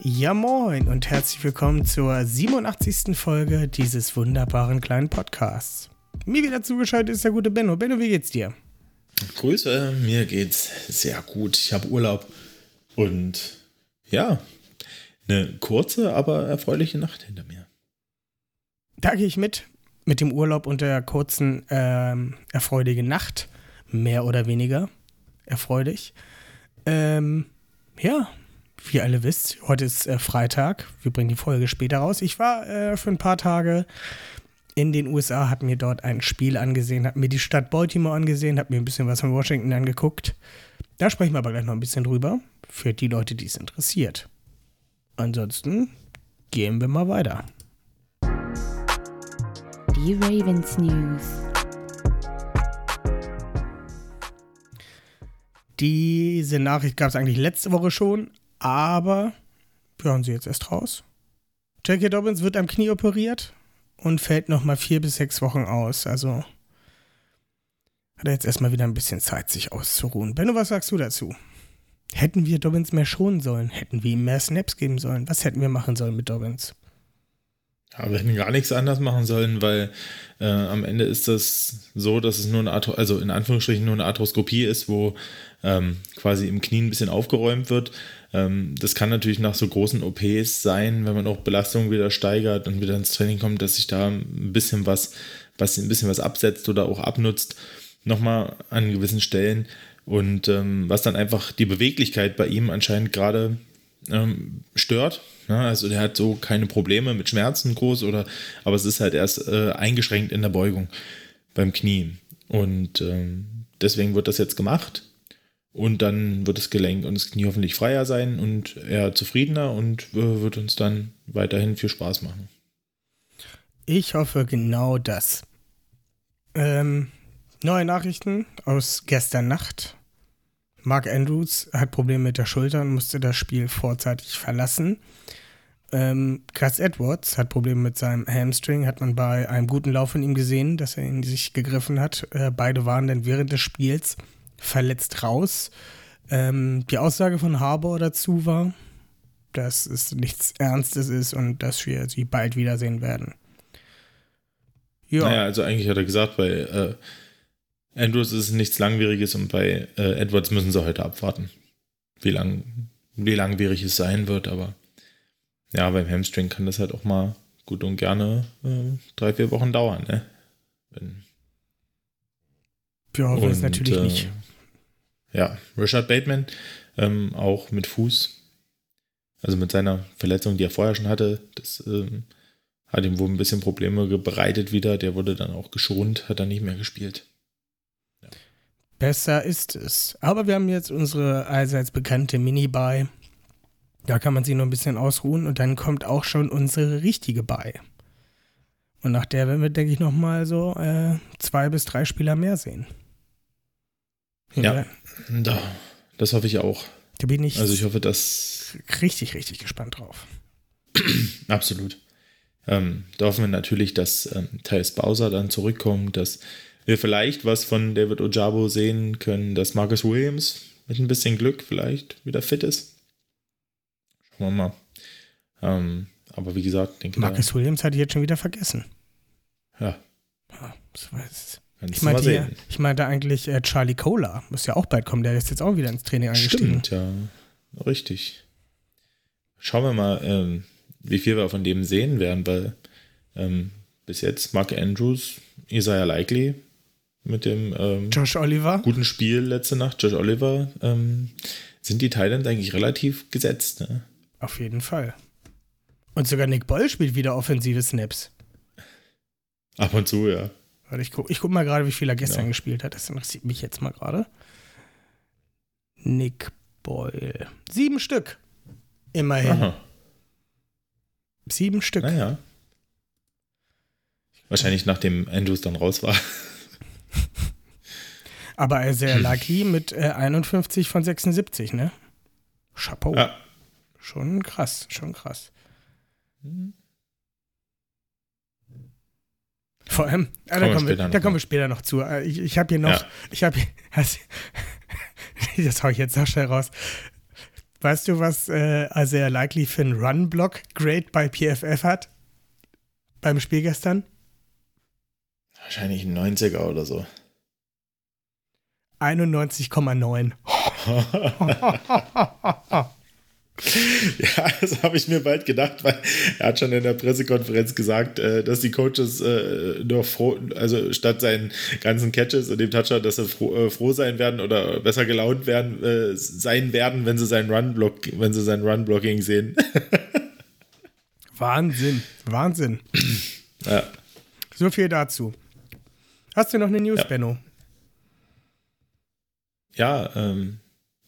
Ja moin und herzlich willkommen zur 87. Folge dieses wunderbaren kleinen Podcasts. Mir wieder zugeschaltet ist der gute Benno. Benno, wie geht's dir? Grüße, mir geht's sehr gut. Ich habe Urlaub und ja, eine kurze, aber erfreuliche Nacht hinter mir. Da gehe ich mit. Mit dem Urlaub und der kurzen, ähm, erfreulichen Nacht. Mehr oder weniger erfreulich. Ähm, ja, wie ihr alle wisst, heute ist äh, Freitag. Wir bringen die Folge später raus. Ich war äh, für ein paar Tage in den USA, habe mir dort ein Spiel angesehen, habe mir die Stadt Baltimore angesehen, habe mir ein bisschen was von Washington angeguckt. Da sprechen wir aber gleich noch ein bisschen drüber, für die Leute, die es interessiert. Ansonsten gehen wir mal weiter. Die Ravens News. Diese Nachricht gab es eigentlich letzte Woche schon, aber wir hören sie jetzt erst raus. Jackie Dobbins wird am Knie operiert und fällt nochmal vier bis sechs Wochen aus. Also hat er jetzt erstmal wieder ein bisschen Zeit, sich auszuruhen. Benno, was sagst du dazu? Hätten wir Dobbins mehr schonen sollen? Hätten wir ihm mehr Snaps geben sollen? Was hätten wir machen sollen mit Dobbins? Ja, wir hätten gar nichts anders machen sollen, weil äh, am Ende ist das so, dass es nur eine Arthro also in Anführungsstrichen nur eine Arthroskopie ist, wo ähm, quasi im Knie ein bisschen aufgeräumt wird. Ähm, das kann natürlich nach so großen OPs sein, wenn man auch Belastungen wieder steigert und wieder ins Training kommt, dass sich da ein bisschen was, was ein bisschen was absetzt oder auch abnutzt, nochmal an gewissen Stellen. Und ähm, was dann einfach die Beweglichkeit bei ihm anscheinend gerade ähm, stört. Ja, also der hat so keine Probleme mit Schmerzen groß oder, aber es ist halt erst äh, eingeschränkt in der Beugung beim Knie. Und ähm, deswegen wird das jetzt gemacht. Und dann wird das Gelenk und das Knie hoffentlich freier sein und er zufriedener und äh, wird uns dann weiterhin viel Spaß machen. Ich hoffe genau das. Ähm, neue Nachrichten aus gestern Nacht. Mark Andrews hat Probleme mit der Schulter und musste das Spiel vorzeitig verlassen. Ähm, Gus Edwards hat Probleme mit seinem Hamstring, hat man bei einem guten Lauf von ihm gesehen, dass er in sich gegriffen hat. Äh, beide waren dann während des Spiels verletzt raus. Ähm, die Aussage von Harbour dazu war, dass es nichts Ernstes ist und dass wir sie bald wiedersehen werden. Ja. Naja, also eigentlich hat er gesagt, bei äh, Andrews ist nichts Langwieriges und bei äh, Edwards müssen sie heute abwarten, wie, lang, wie langwierig es sein wird. Aber ja, beim Hamstring kann das halt auch mal gut und gerne äh, drei, vier Wochen dauern. Ne? Wenn, wir hoffen es natürlich äh, nicht. Ja, Richard Bateman, ähm, auch mit Fuß, also mit seiner Verletzung, die er vorher schon hatte, das ähm, hat ihm wohl ein bisschen Probleme bereitet wieder. Der wurde dann auch geschont, hat dann nicht mehr gespielt. Besser ist es. Aber wir haben jetzt unsere allseits bekannte Mini-Buy. Da kann man sich nur ein bisschen ausruhen und dann kommt auch schon unsere richtige Buy. Und nach der werden wir, denke ich, nochmal so äh, zwei bis drei Spieler mehr sehen. Ja, da, das hoffe ich auch. Da bin ich also ich hoffe, dass richtig, richtig gespannt drauf. Absolut. Ähm, da hoffen wir natürlich, dass ähm, Thais Bowser dann zurückkommt, dass wir vielleicht was von David Ojabo sehen können, dass Marcus Williams mit ein bisschen Glück vielleicht wieder fit ist. Schauen wir mal. Ähm, aber wie gesagt, denke Marcus Williams hatte ich jetzt schon wieder vergessen. Ja. ja das ich. meinte, hier, ich meinte eigentlich äh, Charlie Cola. Muss ja auch bald kommen. Der ist jetzt auch wieder ins Training eingestiegen. Stimmt, ja. Richtig. Schauen wir mal, ähm, wie viel wir von dem sehen werden, weil ähm, bis jetzt Mark Andrews, Isaiah Likely mit dem ähm, Josh Oliver. guten Spiel letzte Nacht, Josh Oliver, ähm, sind die Titans eigentlich relativ gesetzt. Ne? Auf jeden Fall. Und sogar Nick Boll spielt wieder offensive Snaps. Ab und zu, ja. Warte, ich gucke ich guck mal gerade, wie viel er gestern ja. gespielt hat. Das interessiert mich jetzt mal gerade. Nick Boyle. Sieben Stück. Immerhin. Aha. Sieben Stück. Naja. Wahrscheinlich nachdem Andrews dann raus war. Aber sehr lucky mit äh, 51 von 76, ne? Chapeau. Ja. Schon krass, schon krass. Vor allem, ah, da, Kommen wir da kommen wir später noch zu. Äh, Ich, ich habe hier noch, Ja. ich habe das, das hau ich jetzt noch schnell raus. Weißt du, was äh, Isaiah Likely für einen Run-Block-Grade bei PFF hat? Beim Spiel gestern? Wahrscheinlich ein 90er oder so. 91,9. Ja, das habe ich mir bald gedacht, weil er hat schon in der Pressekonferenz gesagt, äh, dass die Coaches äh, nur froh, also statt seinen ganzen Catches und dem Touchdown, dass sie froh, äh, froh sein werden oder besser gelaunt werden, sein werden, wenn sie seinen Run-Block, wenn sie sein Run-Blocking sehen. Wahnsinn, Wahnsinn. ja. So viel dazu. Hast du noch eine News, Ja. Benno? Ja, ähm,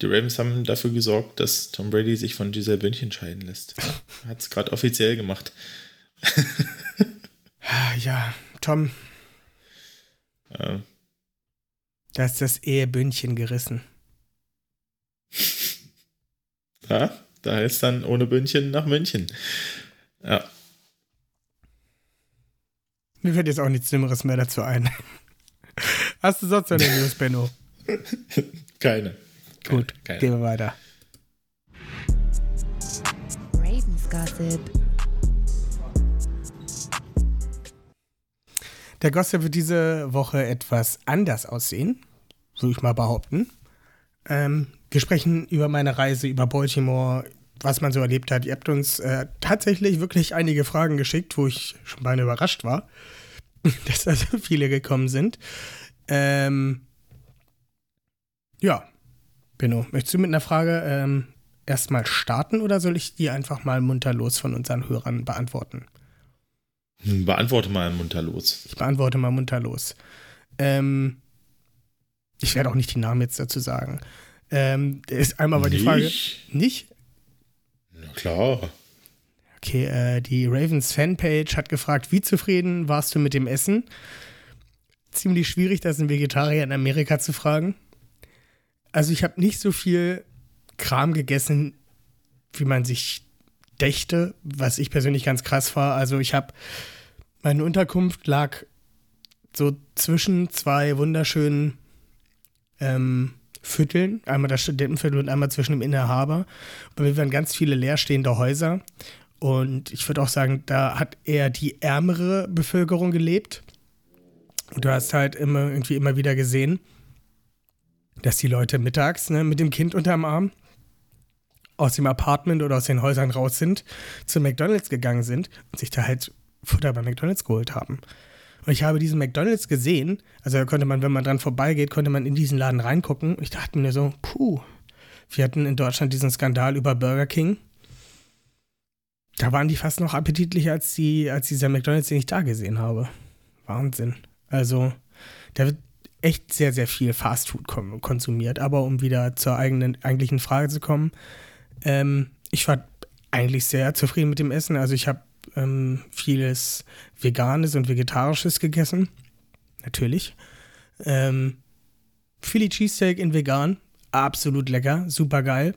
die Ravens haben dafür gesorgt, dass Tom Brady sich von Giselle Bündchen scheiden lässt. Hat es gerade offiziell gemacht. Ah, Ja, Tom, Äh, da ist das Ehebündchen gerissen. ja, da heißt dann ohne Bündchen nach München. Ja. Mir fällt jetzt auch nichts Schlimmeres mehr dazu ein. Hast du sonst noch News, Benno? Keine. Gut, keine. gehen wir weiter. Ravens Gossip. Der Gossip wird diese Woche etwas anders aussehen, würde ich mal behaupten. Ähm, wir sprechen über meine Reise, über Baltimore, was man so erlebt hat. Ihr habt uns äh, tatsächlich wirklich einige Fragen geschickt, wo ich schon beinahe überrascht war, dass da so viele gekommen sind. Ähm, ja, Benno, möchtest du mit einer Frage ähm, erstmal starten oder soll ich die einfach mal munterlos von unseren Hörern beantworten? Hm, Beantworte mal munterlos. Ich beantworte mal munterlos. Ähm, ich werde auch nicht die Namen jetzt dazu sagen. Ähm, ist einmal war die Frage. Nicht? Nicht? Na klar. Okay, äh, die Ravens Fanpage hat gefragt, wie zufrieden warst du mit dem Essen? Ziemlich schwierig, das einen Vegetarier in Amerika zu fragen. Also ich habe nicht so viel Kram gegessen, wie man sich dächte, was ich persönlich ganz krass war. Also ich habe, meine Unterkunft lag so zwischen zwei wunderschönen ähm, Vierteln, einmal das Studentenviertel und einmal zwischen dem Innerhaber. Aber wir waren ganz viele leerstehende Häuser. Und ich würde auch sagen, da hat eher die ärmere Bevölkerung gelebt. Und du hast halt immer irgendwie immer wieder gesehen, dass die Leute mittags ne, mit dem Kind unterm Arm aus dem Apartment oder aus den Häusern raus sind, zu McDonalds gegangen sind und sich da halt Futter bei McDonalds geholt haben. Und ich habe diesen McDonalds gesehen, also da konnte man, wenn man dran vorbeigeht, konnte man in diesen Laden reingucken. Ich dachte mir so, puh, wir hatten in Deutschland diesen Skandal über Burger King. Da waren die fast noch appetitlicher als, die, als dieser McDonalds, den ich da gesehen habe. Wahnsinn. Also, da wird echt sehr, sehr viel Fastfood kom- konsumiert. Aber um wieder zur eigenen, eigentlichen Frage zu kommen, ähm, ich war eigentlich sehr zufrieden mit dem Essen. Also ich habe ähm, vieles Veganes und Vegetarisches gegessen. Natürlich. Ähm, Philly Cheesesteak in vegan. Absolut lecker. Super geil.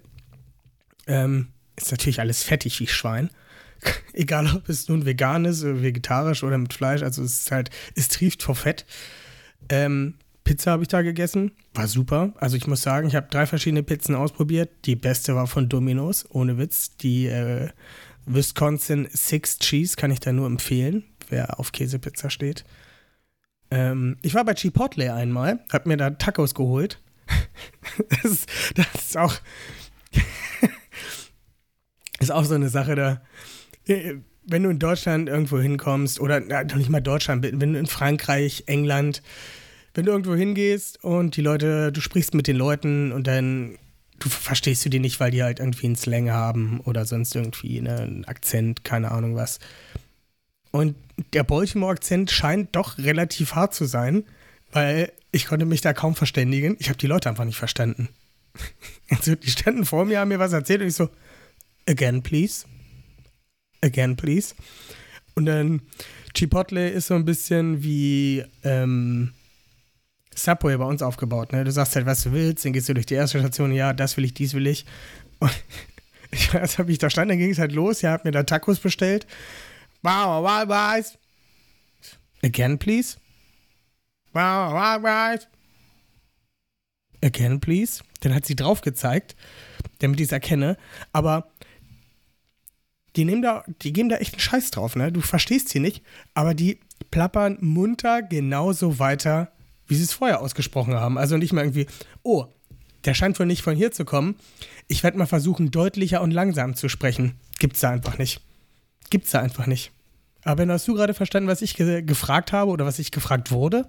Ähm, ist natürlich alles fettig wie Schwein. Egal, ob es nun vegan ist, oder vegetarisch oder mit Fleisch. Also es ist halt, es trieft vor Fett. Ähm, Pizza habe ich da gegessen. War super. Also ich muss sagen, ich habe drei verschiedene Pizzen ausprobiert. Die beste war von Domino's, ohne Witz. Die äh, Wisconsin Six Cheese kann ich da nur empfehlen, wer auf Käsepizza steht. Ähm, ich war bei Chipotle einmal, hab mir da Tacos geholt. das, ist, das ist auch ist auch so eine Sache da. äh, Wenn du in Deutschland irgendwo hinkommst oder na, nicht mal Deutschland, wenn du in Frankreich, England, wenn du irgendwo hingehst und die Leute, du sprichst mit den Leuten und dann du verstehst du die nicht, weil die halt irgendwie einen Slang haben oder sonst irgendwie ne, einen Akzent, keine Ahnung was. Und der Baltimore-Akzent scheint doch relativ hart zu sein, weil ich konnte mich da kaum verständigen. Ich habe die Leute einfach nicht verstanden. Also, die standen vor mir, haben mir was erzählt und ich so, again, please. Again, please. Und dann Chipotle ist so ein bisschen wie ähm, Subway bei uns aufgebaut. Ne? Du sagst halt, was du willst, dann gehst du durch die erste Station, ja, das will ich, dies will ich. Und ich weiß, hab ich da stand, dann ging es halt los, ja, hab mir da Tacos bestellt. Wow, wow, wow. Again, please. Wow, wow, wow. Again, please. Dann hat sie drauf gezeigt, damit ich es erkenne. Aber die nehmen da, die geben da echt einen Scheiß drauf, ne? Du verstehst sie nicht, aber die plappern munter genauso weiter, wie sie es vorher ausgesprochen haben. Also nicht mal irgendwie, oh, der scheint wohl nicht von hier zu kommen. Ich werde mal versuchen, deutlicher und langsam zu sprechen. Gibt's da einfach nicht. Gibt's da einfach nicht. Aber hast du gerade verstanden, was ich ge gefragt habe oder was ich gefragt wurde?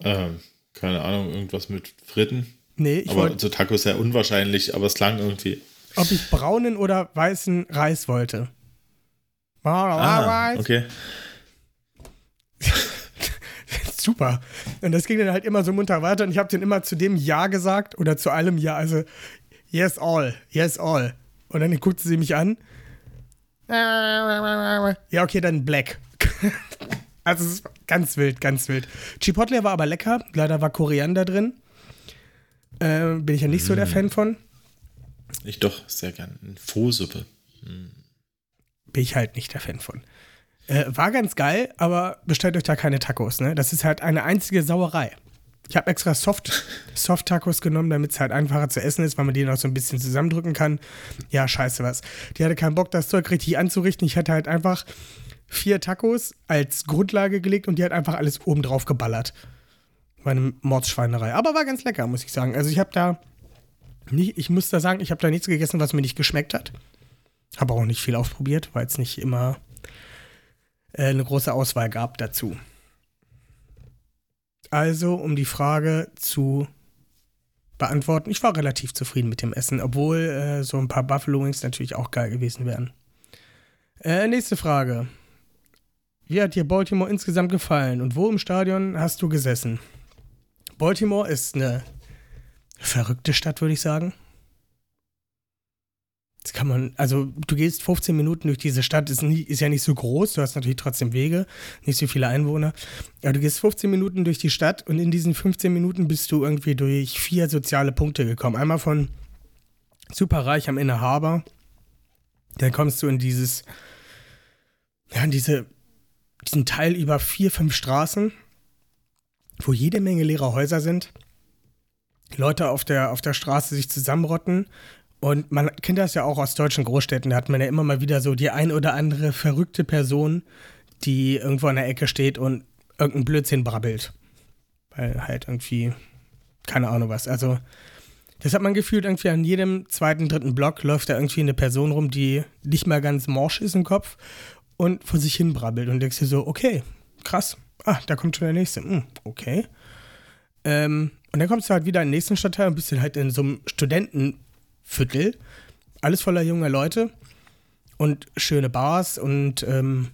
Ähm, keine Ahnung, irgendwas mit Fritten. Nee, ich aber wollte. so Tacos sehr unwahrscheinlich, aber es klang irgendwie. Ob ich braunen oder weißen Reis wollte. Ah, okay. Super. Und das ging dann halt immer so munter weiter und ich habe dann immer zu dem Ja gesagt oder zu allem Ja. Also, yes, all, yes, all. Und dann guckte sie mich an. Ja, okay, dann Black. also, es ist ganz wild, ganz wild. Chipotle war aber lecker. Leider war Koriander drin. Äh, bin ich ja nicht so der Fan von. Ich doch sehr gern. Frohsuppe. bin ich halt nicht der Fan von. Äh, war ganz geil, aber bestellt euch da keine Tacos, ne? Das ist halt eine einzige Sauerei. Ich habe extra Soft, Soft-Tacos genommen, damit es halt einfacher zu essen ist, weil man die noch so ein bisschen zusammendrücken kann. Ja, scheiße was. Die hatte keinen Bock, das Zeug richtig anzurichten. Ich hatte halt einfach vier Tacos als Grundlage gelegt und die hat einfach alles oben drauf geballert. Meine Mordsschweinerei. Aber war ganz lecker, muss ich sagen. Also ich habe da nicht, ich muss da sagen, ich habe da nichts gegessen, was mir nicht geschmeckt hat. Habe auch nicht viel ausprobiert, weil es nicht immer eine große Auswahl gab dazu. Also, um die Frage zu beantworten, ich war relativ zufrieden mit dem Essen, obwohl äh, so ein paar Buffalo Wings natürlich auch geil gewesen wären. Äh, nächste Frage. Wie hat dir Baltimore insgesamt gefallen und wo im Stadion hast du gesessen? Baltimore ist eine verrückte Stadt, würde ich sagen. Das kann man, also du gehst 15 Minuten durch diese Stadt, ist, nie, ist ja nicht so groß, du hast natürlich trotzdem Wege, nicht so viele Einwohner. Aber du gehst 15 Minuten durch die Stadt und in diesen 15 Minuten bist du irgendwie durch vier soziale Punkte gekommen. Einmal von superreich am Inner Harbor, dann kommst du in dieses, ja, in diese, diesen Teil über vier, fünf Straßen, wo jede Menge leere Häuser sind. Leute auf der, auf der Straße sich zusammenrotten. Und man kennt das ja auch aus deutschen Großstädten. Da hat man ja immer mal wieder so die ein oder andere verrückte Person, die irgendwo an der Ecke steht und irgendeinen Blödsinn brabbelt. Weil halt irgendwie, keine Ahnung was. Also, das hat man gefühlt irgendwie an jedem zweiten, dritten Block läuft da irgendwie eine Person rum, die nicht mal ganz morsch ist im Kopf und vor sich hin brabbelt. Und denkst dir so, okay, krass. Ah, da kommt schon der nächste. Hm, okay. Ähm, und dann kommst du halt wieder in den nächsten Stadtteil und bist dann halt in so einem Studentenviertel. Alles voller junger Leute und schöne Bars und ähm,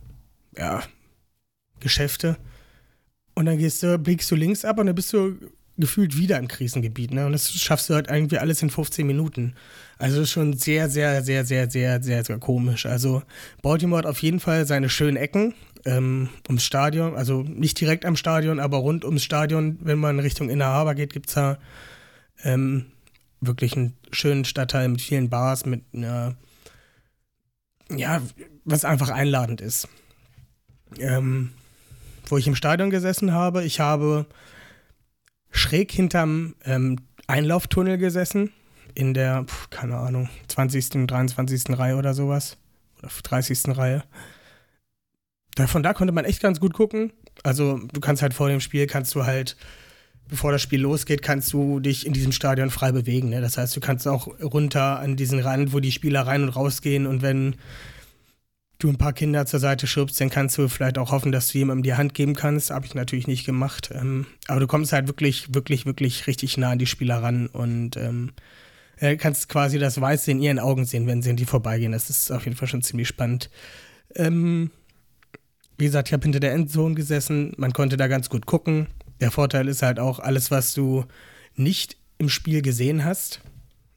ja, Geschäfte. Und dann gehst du, blickst du links ab und dann bist du gefühlt wieder im Krisengebiet. Ne? Und das schaffst du halt irgendwie alles in 15 Minuten. Also das ist schon sehr, sehr, sehr, sehr, sehr, sehr, sehr komisch. Also Baltimore hat auf jeden Fall seine schönen Ecken ähm, ums Stadion. Also nicht direkt am Stadion, aber rund ums Stadion. Wenn man Richtung Inner Harbor geht, gibt es da ähm, wirklich einen schönen Stadtteil mit vielen Bars, mit einer, ja, was einfach einladend ist. Ähm, wo ich im Stadion gesessen habe, ich habe schräg hinterm ähm, Einlauftunnel gesessen, in der, pf, keine Ahnung, 20., 23. Reihe oder sowas. Oder 30. Reihe. Da, von da konnte man echt ganz gut gucken. Also du kannst halt vor dem Spiel, kannst du halt, bevor das Spiel losgeht, kannst du dich in diesem Stadion frei bewegen. Ne? Das heißt, du kannst auch runter an diesen Rand, wo die Spieler rein und rausgehen und wenn du ein paar Kinder zur Seite schubst, dann kannst du vielleicht auch hoffen, dass du jemandem die Hand geben kannst. Habe ich natürlich nicht gemacht. Ähm, aber du kommst halt wirklich, wirklich, wirklich richtig nah an die Spieler ran und ähm, äh, kannst quasi das Weiße in ihren Augen sehen, wenn sie an die vorbeigehen. Das ist auf jeden Fall schon ziemlich spannend. Ähm, wie gesagt, ich habe hinter der Endzone gesessen. Man konnte da ganz gut gucken. Der Vorteil ist halt auch alles, was du nicht im Spiel gesehen hast.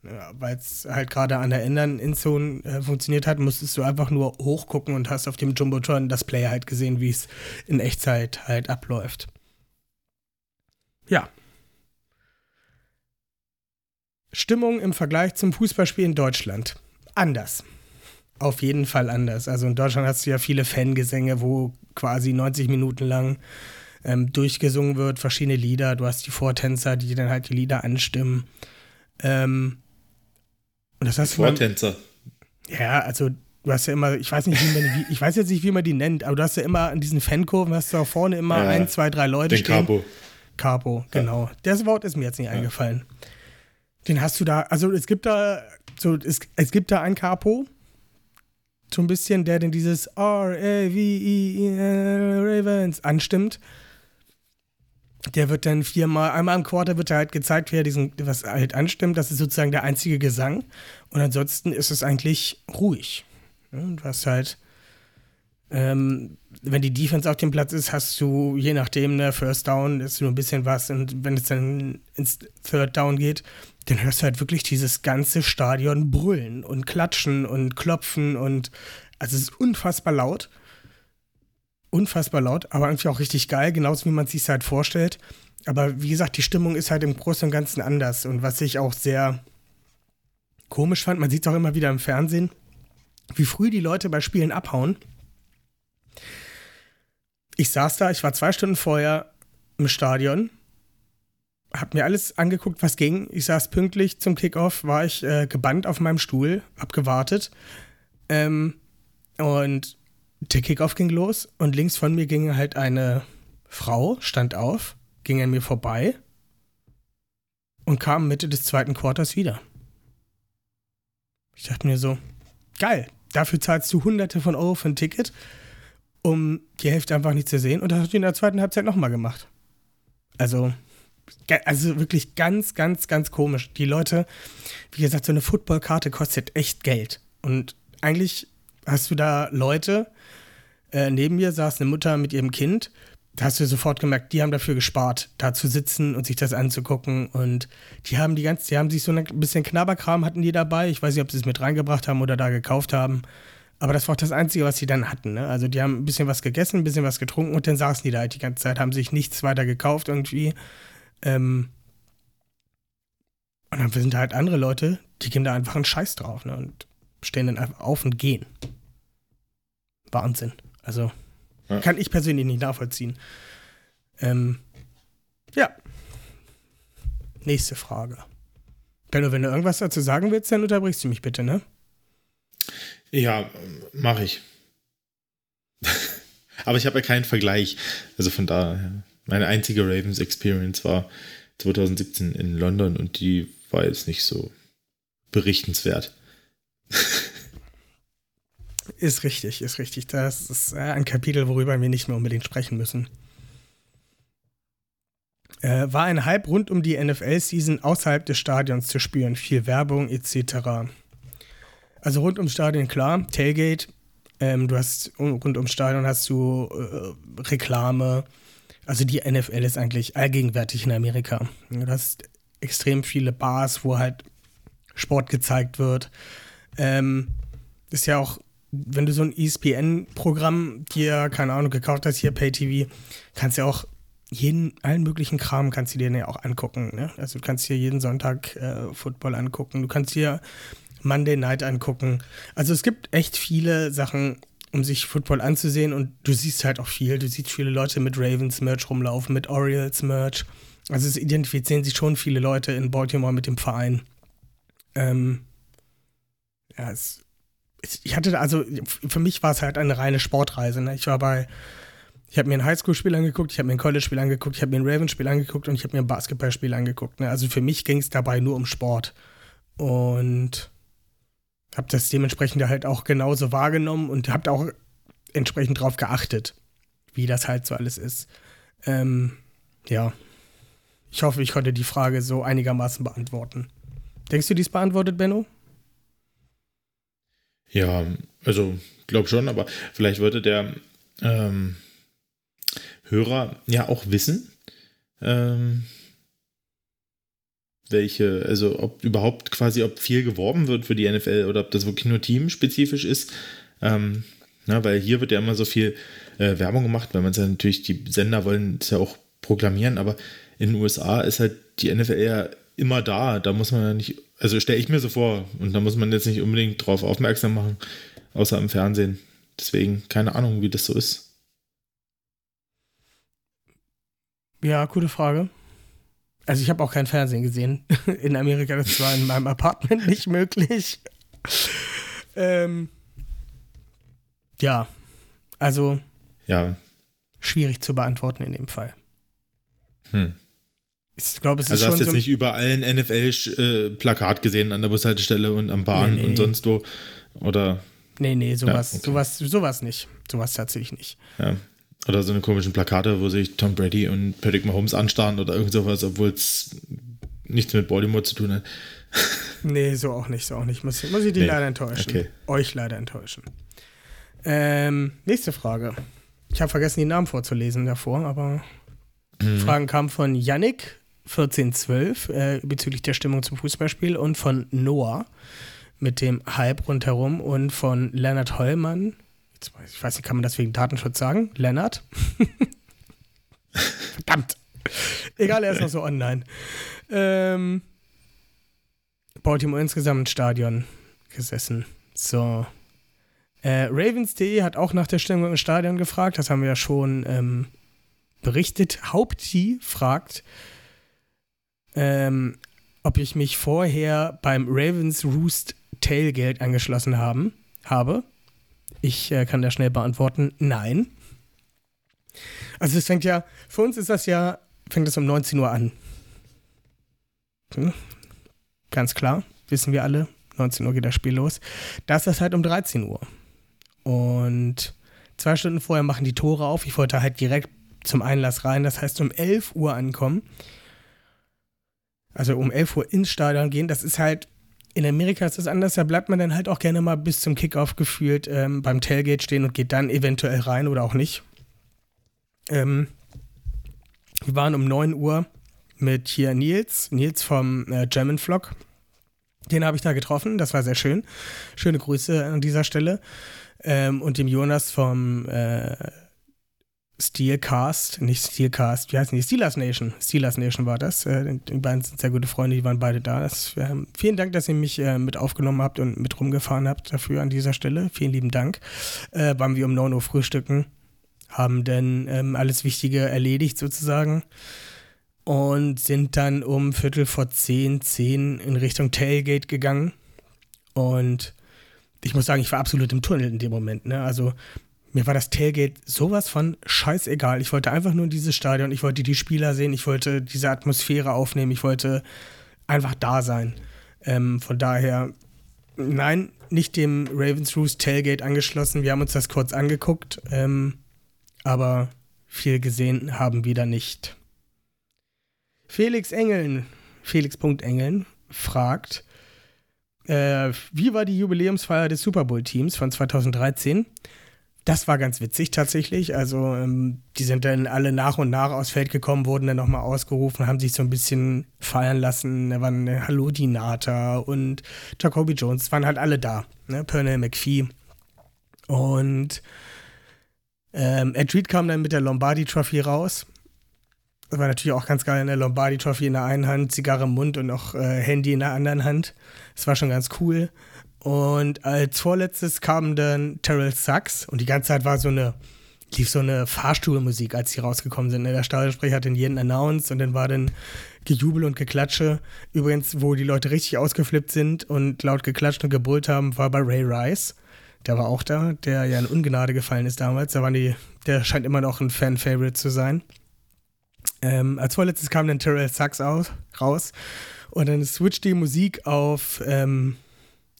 Ja, Weil es halt gerade an der anderen Endzone äh, funktioniert hat, musstest du einfach nur hochgucken und hast auf dem Jumbotron das Player halt gesehen, wie es in Echtzeit halt abläuft. Ja. Stimmung im Vergleich zum Fußballspiel in Deutschland. Anders. Auf jeden Fall anders. Also in Deutschland hast du ja viele Fangesänge, wo quasi 90 Minuten lang ähm, durchgesungen wird, verschiedene Lieder. Du hast die Vortänzer, die dann halt die Lieder anstimmen. Ähm, und das hast du Vortänzer. ja, also du hast ja immer, ich weiß nicht, wie man die, ich weiß jetzt nicht, wie man die nennt, aber du hast ja immer an diesen Fankurven, hast du auch vorne immer Ja, ein, zwei, drei Leute Den stehen. Capo. Capo, genau. Das Wort ist mir jetzt nicht eingefallen. Den hast du da, also es gibt da, so, es, es gibt da einen Capo, so ein bisschen, der denn dieses R-A-V-E Ravens anstimmt. Der wird dann viermal, einmal im Quarter wird er halt gezeigt, wie er diesen, was halt anstimmt. Das ist sozusagen der einzige Gesang. Und ansonsten ist es eigentlich ruhig. Du hast halt, ähm, wenn die Defense auf dem Platz ist, hast du je nachdem, ne, First Down ist nur ein bisschen was. Und wenn es dann ins Third Down geht, dann hörst du halt wirklich dieses ganze Stadion brüllen und klatschen und klopfen und also es ist unfassbar laut. Unfassbar laut, aber irgendwie auch richtig geil, genauso wie man es sich halt vorstellt. Aber wie gesagt, die Stimmung ist halt im Großen und Ganzen anders. Und was ich auch sehr komisch fand, man sieht es auch immer wieder im Fernsehen, wie früh die Leute bei Spielen abhauen. Ich saß da, ich war zwei Stunden vorher im Stadion, hab mir alles angeguckt, was ging. Ich saß pünktlich zum Kickoff, war ich äh, gebannt auf meinem Stuhl, hab gewartet. Ähm, und der Kickoff ging los und links von mir ging halt eine Frau, stand auf, ging an mir vorbei und kam Mitte des zweiten Quarters wieder. Ich dachte mir so, geil, dafür zahlst du hunderte von Euro für ein Ticket, um die Hälfte einfach nicht zu sehen und das hat die in der zweiten Halbzeit nochmal gemacht. Also, also wirklich ganz, ganz, ganz komisch. Die Leute, wie gesagt, so eine Footballkarte kostet echt Geld. Und eigentlich hast du da Leute, äh, neben mir saß eine Mutter mit ihrem Kind. Da hast du sofort gemerkt, die haben dafür gespart, da zu sitzen und sich das anzugucken. Und die haben die ganze, die haben sich so ein bisschen Knabberkram hatten die dabei. Ich weiß nicht, ob sie es mit reingebracht haben oder da gekauft haben. Aber das war auch das Einzige, was sie dann hatten. Ne? Also die haben ein bisschen was gegessen, ein bisschen was getrunken und dann saßen die da halt die ganze Zeit, haben sich nichts weiter gekauft irgendwie. Ähm und dann sind da halt andere Leute, die geben da einfach einen Scheiß drauf ne? und stehen dann einfach auf und gehen. Wahnsinn. Also Ja. kann ich persönlich nicht nachvollziehen. Ähm, ja. Nächste Frage. Benno, wenn du irgendwas dazu sagen willst, dann unterbrichst du mich bitte, ne? Ja, mache ich. Aber ich habe ja keinen Vergleich. Also von daher, meine einzige Ravens Experience war 2017 in London und die war jetzt nicht so berichtenswert. Ist richtig, ist richtig. Das ist äh, ein Kapitel, worüber wir nicht mehr unbedingt sprechen müssen. Äh, war ein Hype rund um die NFL-Season außerhalb des Stadions zu spüren. Viel Werbung etc. Also rund ums Stadion, klar. Tailgate. Ähm, du hast rund ums Stadion hast du äh, Reklame. Also die NFL ist eigentlich allgegenwärtig in Amerika. Du hast extrem viele Bars, wo halt Sport gezeigt wird. Ähm, ist ja auch, wenn du so ein ESPN-Programm dir, keine Ahnung, gekauft hast, hier Pay-TV, kannst du ja auch jeden, allen möglichen Kram kannst du dir ja auch angucken. Ne? Also du kannst hier jeden Sonntag äh, Football angucken, du kannst hier Monday Night angucken. Also es gibt echt viele Sachen, um sich Football anzusehen und du siehst halt auch viel. Du siehst viele Leute mit Ravens Merch rumlaufen, mit Orioles Merch. Also es identifizieren sich schon viele Leute in Baltimore mit dem Verein. Ähm, ja, es, ich hatte, also für mich war es halt eine reine Sportreise. Ne? Ich war bei, ich habe mir ein Highschool-Spiel angeguckt, ich habe mir ein College-Spiel angeguckt, ich habe mir ein Ravens-Spiel angeguckt und ich habe mir ein Basketballspiel angeguckt. Ne? Also für mich ging es dabei nur um Sport. Und habe das dementsprechend halt auch genauso wahrgenommen und habe auch entsprechend drauf geachtet, wie das halt so alles ist. Ähm, ja. Ich hoffe, ich konnte die Frage so einigermaßen beantworten. Denkst du, die ist beantwortet, Benno? Ja, also glaube schon, aber vielleicht würde der ähm, Hörer ja auch wissen, ähm, welche, also ob überhaupt quasi, ob viel geworben wird für die NFL oder ob das wirklich nur teamspezifisch ist. Ähm, na, weil hier wird ja immer so viel äh, Werbung gemacht, weil man es ja natürlich, die Sender wollen es ja auch proklamieren, aber in den USA ist halt die NFL ja immer da. Da muss man ja nicht, also stelle ich mir so vor, und da muss man jetzt nicht unbedingt drauf aufmerksam machen, außer im Fernsehen. Deswegen keine Ahnung, wie das so ist. Ja, gute Frage. Also ich habe auch kein Fernsehen gesehen. In Amerika, das war in meinem Apartment nicht möglich. ähm, ja, also ja. schwierig zu beantworten in dem Fall. Hm. Ich glaube, es ist also schon hast du jetzt so nicht überall ein NFL-Plakat gesehen an der Bushaltestelle und am Bahn Nee, nee. und sonst wo? Oder, Nee, nee, sowas, Ja, okay. sowas, sowas nicht. Sowas tatsächlich nicht. ja. Oder so eine komischen Plakate, wo sich Tom Brady und Patrick Mahomes anstarren oder irgend sowas, obwohl es nichts mit Baltimore zu tun hat. Nee, so auch nicht, so auch nicht. Muss, muss ich die Nee, leider enttäuschen. okay. Euch leider enttäuschen. Ähm, nächste Frage. Ich habe vergessen, die Namen vorzulesen davor, aber Mhm. Fragen kamen von Yannick 1412 äh, bezüglich der Stimmung zum Fußballspiel und von Noah mit dem Hype rundherum und von Lennart Hollmann. Jetzt weiß, ich weiß nicht, kann man das wegen Datenschutz sagen? Lennart? Verdammt. Egal, er ist noch so online. Ähm, Baltimore insgesamt im Stadion gesessen. So. Äh, Ravens.de hat auch nach der Stimmung im Stadion gefragt. Das haben wir ja schon ähm, berichtet. Haupti fragt, ähm, ob ich mich vorher beim Ravens Roost Tailgate angeschlossen haben, habe. Ich äh, kann da schnell beantworten, nein. Also es fängt ja, für uns ist das ja, fängt es um 19 Uhr an. Hm? Ganz klar, wissen wir alle, 19 Uhr geht das Spiel los. Da ist das halt um 13 Uhr. Und zwei Stunden vorher machen die Tore auf. Ich wollte halt direkt zum Einlass rein, das heißt um 11 Uhr ankommen. Also um 11 Uhr ins Stadion gehen. Das ist halt, in Amerika ist das anders, da bleibt man dann halt auch gerne mal bis zum Kickoff gefühlt ähm, beim Tailgate stehen und geht dann eventuell rein oder auch nicht. Ähm, wir waren um 9 Uhr mit hier Nils, Nils vom äh, German Vlog. Den habe ich da getroffen, das war sehr schön. Schöne Grüße an dieser Stelle. Ähm, und dem Jonas vom äh, Steelcast, nicht Steelcast, wie heißen die? Steelers Nation. Steelers Nation war das. Äh, die beiden sind sehr gute Freunde, die waren beide da. Das, äh, vielen Dank, dass ihr mich äh, mit aufgenommen habt und mit rumgefahren habt dafür an dieser Stelle. Vielen lieben Dank. Äh, waren wir um 9 Uhr frühstücken, haben dann ähm, alles Wichtige erledigt sozusagen und sind dann um Viertel vor zehn, zehn in Richtung Tailgate gegangen. Und ich muss sagen, ich war absolut im Tunnel in dem Moment. Ne? Also mir war das Tailgate sowas von scheißegal. Ich wollte einfach nur in dieses Stadion, ich wollte die Spieler sehen, ich wollte diese Atmosphäre aufnehmen, ich wollte einfach da sein. Ähm, von daher, nein, nicht dem Ravens Roost Tailgate angeschlossen. Wir haben uns das kurz angeguckt, ähm, aber viel gesehen haben wir da nicht. Felix Engeln, Felix.engeln fragt, äh, wie war die Jubiläumsfeier des Super Bowl-Teams von 2013? Das war ganz witzig tatsächlich. Also, ähm, die sind dann alle nach und nach aufs Feld gekommen, wurden dann nochmal ausgerufen, haben sich so ein bisschen feiern lassen. Da waren äh, Hallo Dinata und Jacoby Jones, waren halt alle da. Ne? Pernell McPhee. Und ähm, Ed Reed kam dann mit der Lombardi Trophy raus. Das war natürlich auch ganz geil, eine Lombardi Trophy in der einen Hand, Zigarre im Mund und noch äh, Handy in der anderen Hand. Das war schon ganz cool. Und als vorletztes kam dann Terrell Sachs und die ganze Zeit war so eine, lief so eine Fahrstuhlmusik, als die rausgekommen sind. Der Stadionsprecher hat den jeden announced und dann war dann Gejubel und Geklatsche. Übrigens, wo die Leute richtig ausgeflippt sind und laut geklatscht und gebrüllt haben, war bei Ray Rice. Der war auch da, der ja in Ungnade gefallen ist damals. Da waren die, der scheint immer noch ein Fan-Favorite zu sein. Ähm, als vorletztes kam dann Terrell Sachs aus, raus und dann switcht die Musik auf ähm,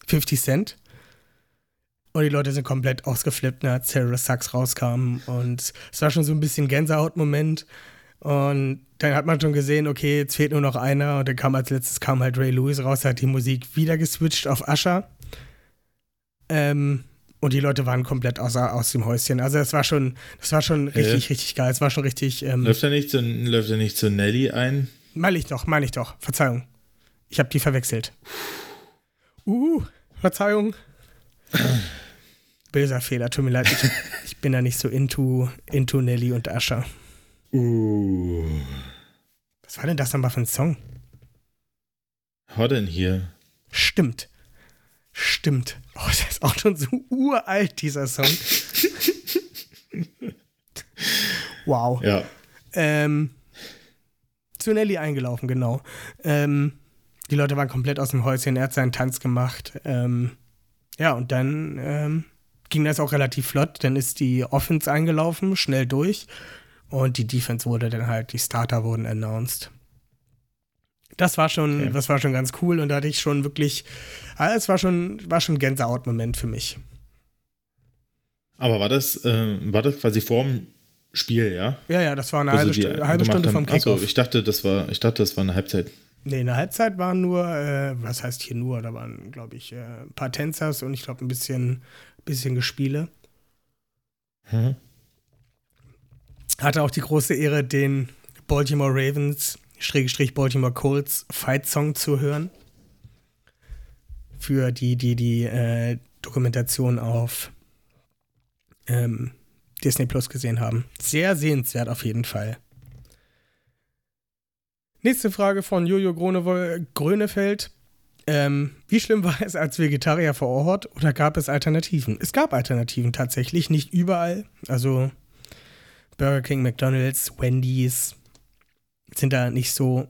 50 Cent. Und die Leute sind komplett ausgeflippt, ne, als Terrell Sachs rauskam. Und es war schon so ein bisschen Gänsehaut-Moment. Und dann hat man schon gesehen, okay, jetzt fehlt nur noch einer. Und dann kam als letztes kam halt Ray Lewis raus, hat die Musik wieder geswitcht auf Usher. Ähm, und die Leute waren komplett aus, aus dem Häuschen. Also es war schon, das war schon richtig, Ja. richtig geil. Es war schon richtig. Ähm, Läuft er nicht zu, läuft er nicht zu Nelly ein? meine ich doch, meine ich doch. Verzeihung. Ich habe die verwechselt. Uh, Verzeihung. Böser Fehler, tut mir leid. Ich, ich bin da nicht so into, into Nelly und Ascher. Uh. Was war denn das nochmal für ein Song? Was denn hier? Stimmt. Stimmt. Oh, der ist auch schon so uralt, dieser Song. wow. Ja. Ähm, zu Nelly eingelaufen, genau. Ähm, die Leute waren komplett aus dem Häuschen, er hat seinen Tanz gemacht. Ähm, ja, und dann ähm, ging das auch relativ flott. Dann ist die Offense eingelaufen, schnell durch. Und die Defense wurde dann halt, die Starter wurden announced. Das war schon, Okay. das war schon ganz cool und da hatte ich schon wirklich, ah, es war schon, war schon ein Gänsehaut-Moment für mich. Aber war das, äh, war das quasi vorm Spiel, ja? Ja, ja, das war eine Wo halbe, sie die Stu halbe Stunde vom Kickoff. Achso, ich dachte, das war, ich dachte, das war eine Halbzeit. Nee, in der Halbzeit waren nur, äh, was heißt hier nur, da waren, glaube ich, äh, ein paar Tänzers und ich glaube ein bisschen, bisschen Gespiele. Mhm. Hatte auch die große Ehre, den Baltimore Ravens, Schrägstrich Baltimore Colts Fight Song zu hören. Für die, die die äh, Dokumentation auf ähm, Disney Plus gesehen haben. Sehr sehenswert auf jeden Fall. Nächste Frage von Jojo Grönefeld. Ähm, wie schlimm war es als Vegetarier vor Ort oder gab es Alternativen? Es gab Alternativen tatsächlich, nicht überall. Also Burger King, McDonald's, Wendy's sind da nicht so,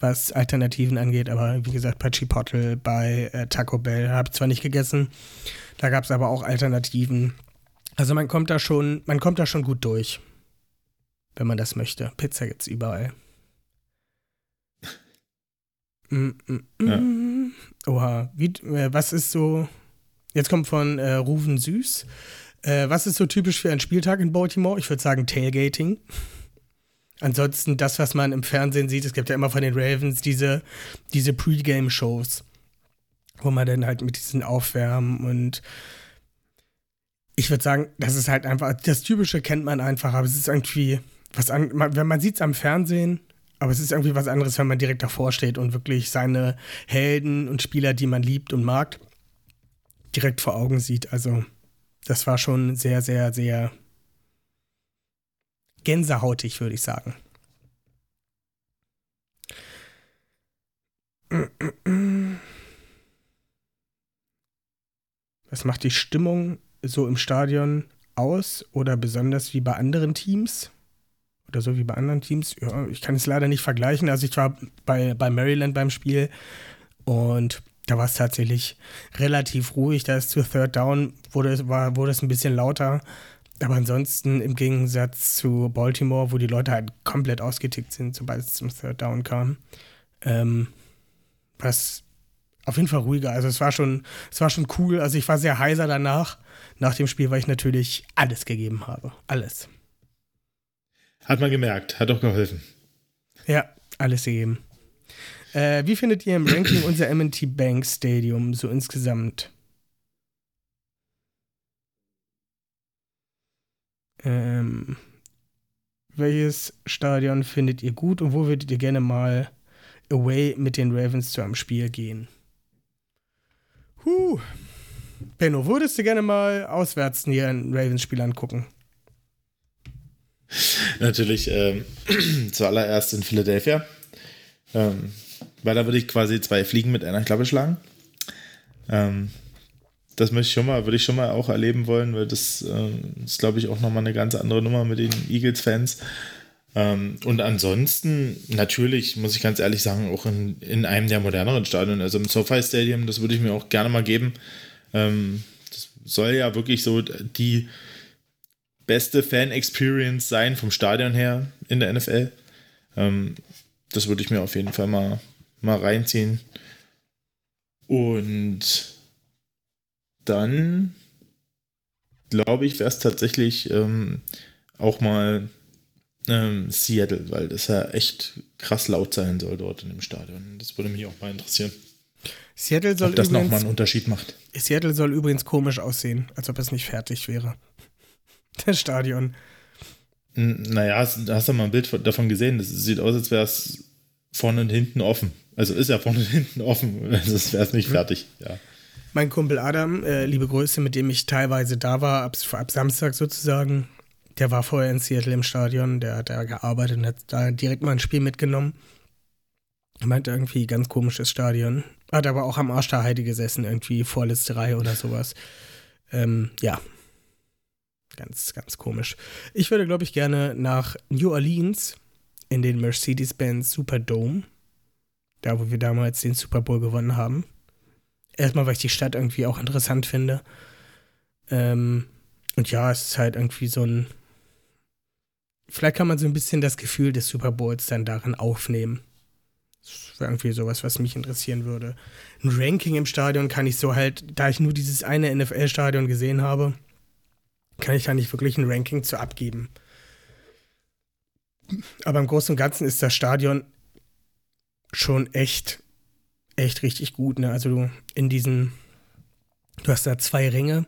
was Alternativen angeht, aber wie gesagt, bei Chipotle, bei äh, Taco Bell habe ich zwar nicht gegessen, da gab es aber auch Alternativen. Also man kommt da schon, man kommt da schon gut durch, wenn man das möchte. Pizza gibt's überall. Mm, mm, mm. Oha, wie, äh, was ist so? Jetzt kommt von äh, Ruven Süß. Äh, was ist so typisch für einen Spieltag in Baltimore? Ich würde sagen Tailgating. Ansonsten das, was man im Fernsehen sieht, es gibt ja immer von den Ravens diese, diese Pre-Game-Shows, wo man dann halt mit diesen Aufwärmen und ich würde sagen, das ist halt einfach, das Typische kennt man einfach, aber es ist irgendwie was an, man, wenn man sieht es am Fernsehen, aber es ist irgendwie was anderes, wenn man direkt davor steht und wirklich seine Helden und Spieler, die man liebt und mag, direkt vor Augen sieht. Also, das war schon sehr, sehr, sehr gänsehautig, würde ich sagen. Was macht die Stimmung so im Stadion aus oder besonders wie bei anderen Teams? Oder so wie bei anderen Teams? Ja, ich kann es leider nicht vergleichen. Also ich war bei, bei Maryland beim Spiel und da war es tatsächlich relativ ruhig. Da ist zu Third Down, wurde, es- war, wurde es ein bisschen lauter. Aber ansonsten im Gegensatz zu Baltimore, wo die Leute halt komplett ausgetickt sind, sobald es zum Third Down kam, ähm, war es auf jeden Fall ruhiger. Also es war schon, es war schon cool. Also ich war sehr heiser danach, nach dem Spiel, weil ich natürlich alles gegeben habe. Alles. Hat man gemerkt, hat doch geholfen. Ja, alles gegeben. Äh, wie findet ihr im Ranking unser M&T Bank Stadium so insgesamt? Ähm, welches Stadion findet ihr gut und wo würdet ihr gerne mal away mit den Ravens zu einem Spiel gehen? Huh. Benno, würdest du gerne mal auswärts dir ein Ravens-Spiel angucken? Natürlich ähm, zuallererst in Philadelphia. Ähm, weil da würde ich quasi zwei Fliegen mit einer Klappe schlagen. Ähm, das möchte ich schon mal, würde ich schon mal auch erleben wollen, weil das ähm, ist, glaube ich, auch nochmal eine ganz andere Nummer mit den Eagles-Fans. Ähm, und ansonsten, natürlich, muss ich ganz ehrlich sagen, auch in, in einem der moderneren Stadien, also im SoFi Stadium, das würde ich mir auch gerne mal geben. Ähm, das soll ja wirklich so die beste Fan-Experience sein vom Stadion her in der NFL. Ähm, das würde ich mir auf jeden Fall mal, mal reinziehen. Und dann glaube ich, wäre es tatsächlich ähm, auch mal ähm, Seattle, weil das ja echt krass laut sein soll dort in dem Stadion. Das würde mich auch mal interessieren, Seattle soll ob das nochmal einen Unterschied macht. Seattle soll übrigens komisch aussehen, als ob es nicht fertig wäre. Das Stadion. Naja, hast, hast du mal ein Bild von- davon gesehen? Das sieht aus, als wäre es vorne und hinten offen. Also ist ja vorne und hinten offen. Das wäre es nicht fertig, ja. Mein Kumpel Adam, äh, liebe Grüße, mit dem ich teilweise da war, ab, ab Samstag sozusagen, der war vorher in Seattle im Stadion, der hat da gearbeitet und hat da direkt mal ein Spiel mitgenommen. Er meinte irgendwie ganz komisches Stadion. Hat aber auch am Arsch der Heide gesessen, irgendwie vorletzte Reihe oder sowas. Ähm, ja. Ganz, ganz komisch. Ich würde, glaube ich, gerne nach New Orleans in den Mercedes-Benz Superdome. Da, wo wir damals den Super Bowl gewonnen haben. Erstmal, weil ich die Stadt irgendwie auch interessant finde. Ähm, und ja, es ist halt irgendwie so ein. Vielleicht kann man so ein bisschen das Gefühl des Super Bowls dann darin aufnehmen. Das wäre irgendwie sowas, was mich interessieren würde. Ein Ranking im Stadion kann ich so halt, da ich nur dieses eine NFL-Stadion gesehen habe, kann ich da nicht wirklich ein Ranking zu abgeben. Aber im Großen und Ganzen ist das Stadion schon echt, echt richtig gut. Ne? Also du in diesen, du hast da zwei Ringe,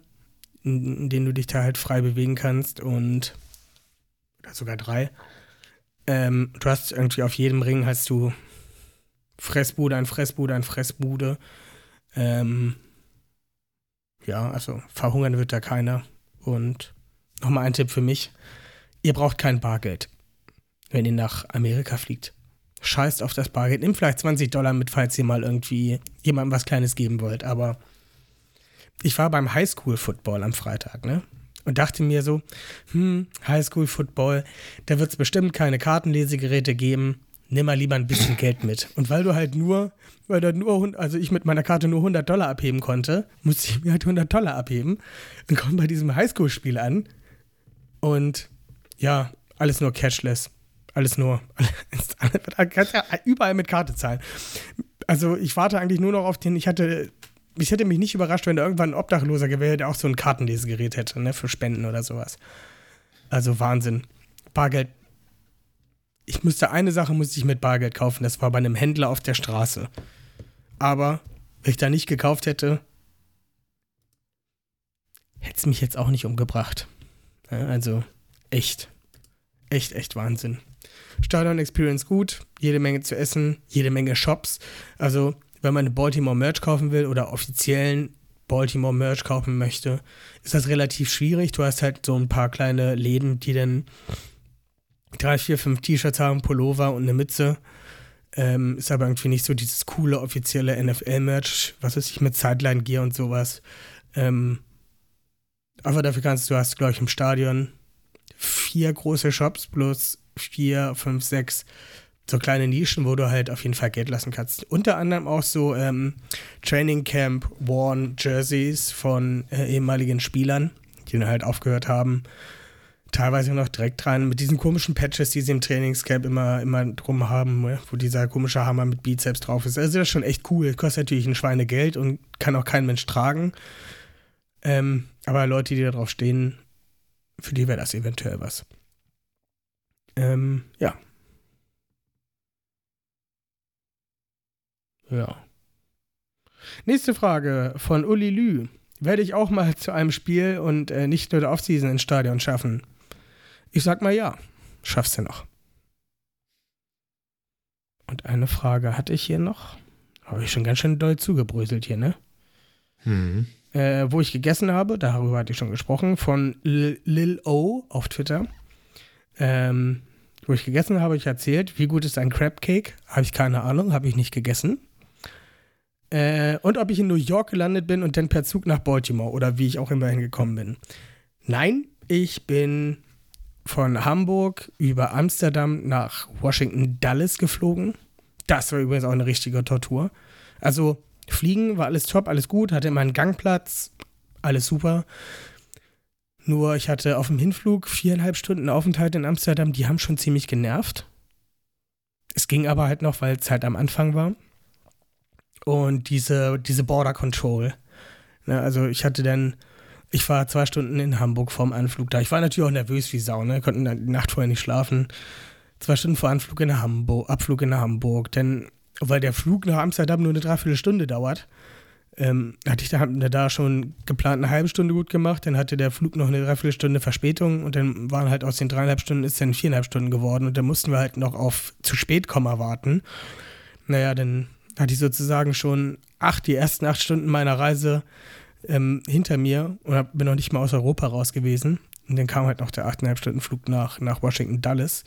in, in denen du dich da halt frei bewegen kannst und oder sogar drei. Ähm, du hast irgendwie auf jedem Ring hast du Fressbude, ein Fressbude, ein Fressbude. Ähm, ja, also verhungern wird da keiner. Und nochmal ein Tipp für mich. Ihr braucht kein Bargeld, wenn ihr nach Amerika fliegt. Scheißt auf das Bargeld. Nehmt vielleicht 20 Dollar mit, falls ihr mal irgendwie jemandem was Kleines geben wollt. Aber ich war beim Highschool-Football am Freitag, ne? Und dachte mir so, hm, Highschool-Football, da wird es bestimmt keine Kartenlesegeräte geben nimm mal lieber ein bisschen Geld mit. Und weil du halt nur, weil du nur, also ich mit meiner Karte nur 100 Dollar abheben konnte, musste ich mir halt 100 Dollar abheben und komme bei diesem Highschool-Spiel an und ja, alles nur cashless. Alles nur, kannst ja überall mit Karte zahlen. Also ich warte eigentlich nur noch auf den, ich hatte, ich hätte mich nicht überrascht, wenn da irgendwann ein Obdachloser gewählt, der auch so ein Kartenlesegerät hätte, ne, für Spenden oder sowas. Also Wahnsinn. Bargeld ich musste eine Sache musste ich mit Bargeld kaufen, das war bei einem Händler auf der Straße. Aber wenn ich da nicht gekauft hätte, hätte es mich jetzt auch nicht umgebracht. Ja, also echt, echt, echt Wahnsinn. Stadion Experience gut, jede Menge zu essen, jede Menge Shops. Also wenn man Baltimore Merch kaufen will oder offiziellen Baltimore Merch kaufen möchte, ist das relativ schwierig. Du hast halt so ein paar kleine Läden, die dann drei, vier, fünf T-Shirts haben, Pullover und eine Mütze. Ähm, ist aber irgendwie nicht so dieses coole offizielle NFL-Merch, was weiß ich, mit Sideline-Gear und sowas. Ähm, aber dafür kannst du, hast glaube ich, im Stadion vier große Shops plus vier, fünf, sechs so kleine Nischen, wo du halt auf jeden Fall Geld lassen kannst. Unter anderem auch so ähm, Training Camp Worn Jerseys von äh, ehemaligen Spielern, die dann halt aufgehört haben teilweise noch direkt rein mit diesen komischen Patches, die sie im Trainingscamp immer, immer drum haben, ne, wo dieser komische Hammer mit Bizeps drauf ist. Also das ist schon echt cool. Kostet natürlich ein Schweinegeld und kann auch kein Mensch tragen. Ähm, aber Leute, die da drauf stehen, für die wäre das eventuell was. Ähm, ja. Ja. Nächste Frage von Uli Lü. Werde ich auch mal zu einem Spiel und äh, nicht nur der Offseason ins Stadion schaffen? Ich sag mal ja. Schaffst du noch. Und eine Frage hatte ich hier noch. Habe ich schon ganz schön doll zugebröselt hier, ne? Hm. Äh, wo ich gegessen habe, darüber hatte ich schon gesprochen, von Lil O auf Twitter. Ähm, wo ich gegessen habe, habe ich erzählt, wie gut ist ein Crab Cake? Habe ich keine Ahnung, habe ich nicht gegessen. Äh, und ob ich in New York gelandet bin und dann per Zug nach Baltimore oder wie ich auch immer hingekommen bin. Nein, ich bin von Hamburg über Amsterdam nach Washington Dulles geflogen. Das war übrigens auch eine richtige Tortur. Also fliegen war alles top, alles gut, hatte immer einen Gangplatz, alles super. Nur ich hatte auf dem Hinflug viereinhalb Stunden Aufenthalt in Amsterdam, die haben schon ziemlich genervt. Es ging aber halt noch, weil es halt am Anfang war. Und diese, diese Border Control. Ne, also ich hatte dann ich war zwei Stunden in Hamburg vorm Anflug da. Ich war natürlich auch nervös wie Sau, ne? Konnten die Nacht vorher nicht schlafen. Zwei Stunden vor Anflug in Hamburg, Abflug in Hamburg. Denn, weil der Flug nach Amsterdam nur eine Dreiviertelstunde dauert, ähm, hatte ich da, da schon geplant eine halbe Stunde gut gemacht. Dann hatte der Flug noch eine Dreiviertelstunde Verspätung und dann waren halt aus den dreieinhalb Stunden ist dann viereinhalb Stunden geworden und dann mussten wir halt noch auf zu spät kommen warten. Naja, dann hatte ich sozusagen schon acht, die ersten acht Stunden meiner Reise ähm, hinter mir und bin noch nicht mal aus Europa raus gewesen. Und dann kam halt noch der 8,5 Stunden Flug nach, nach Washington Dulles.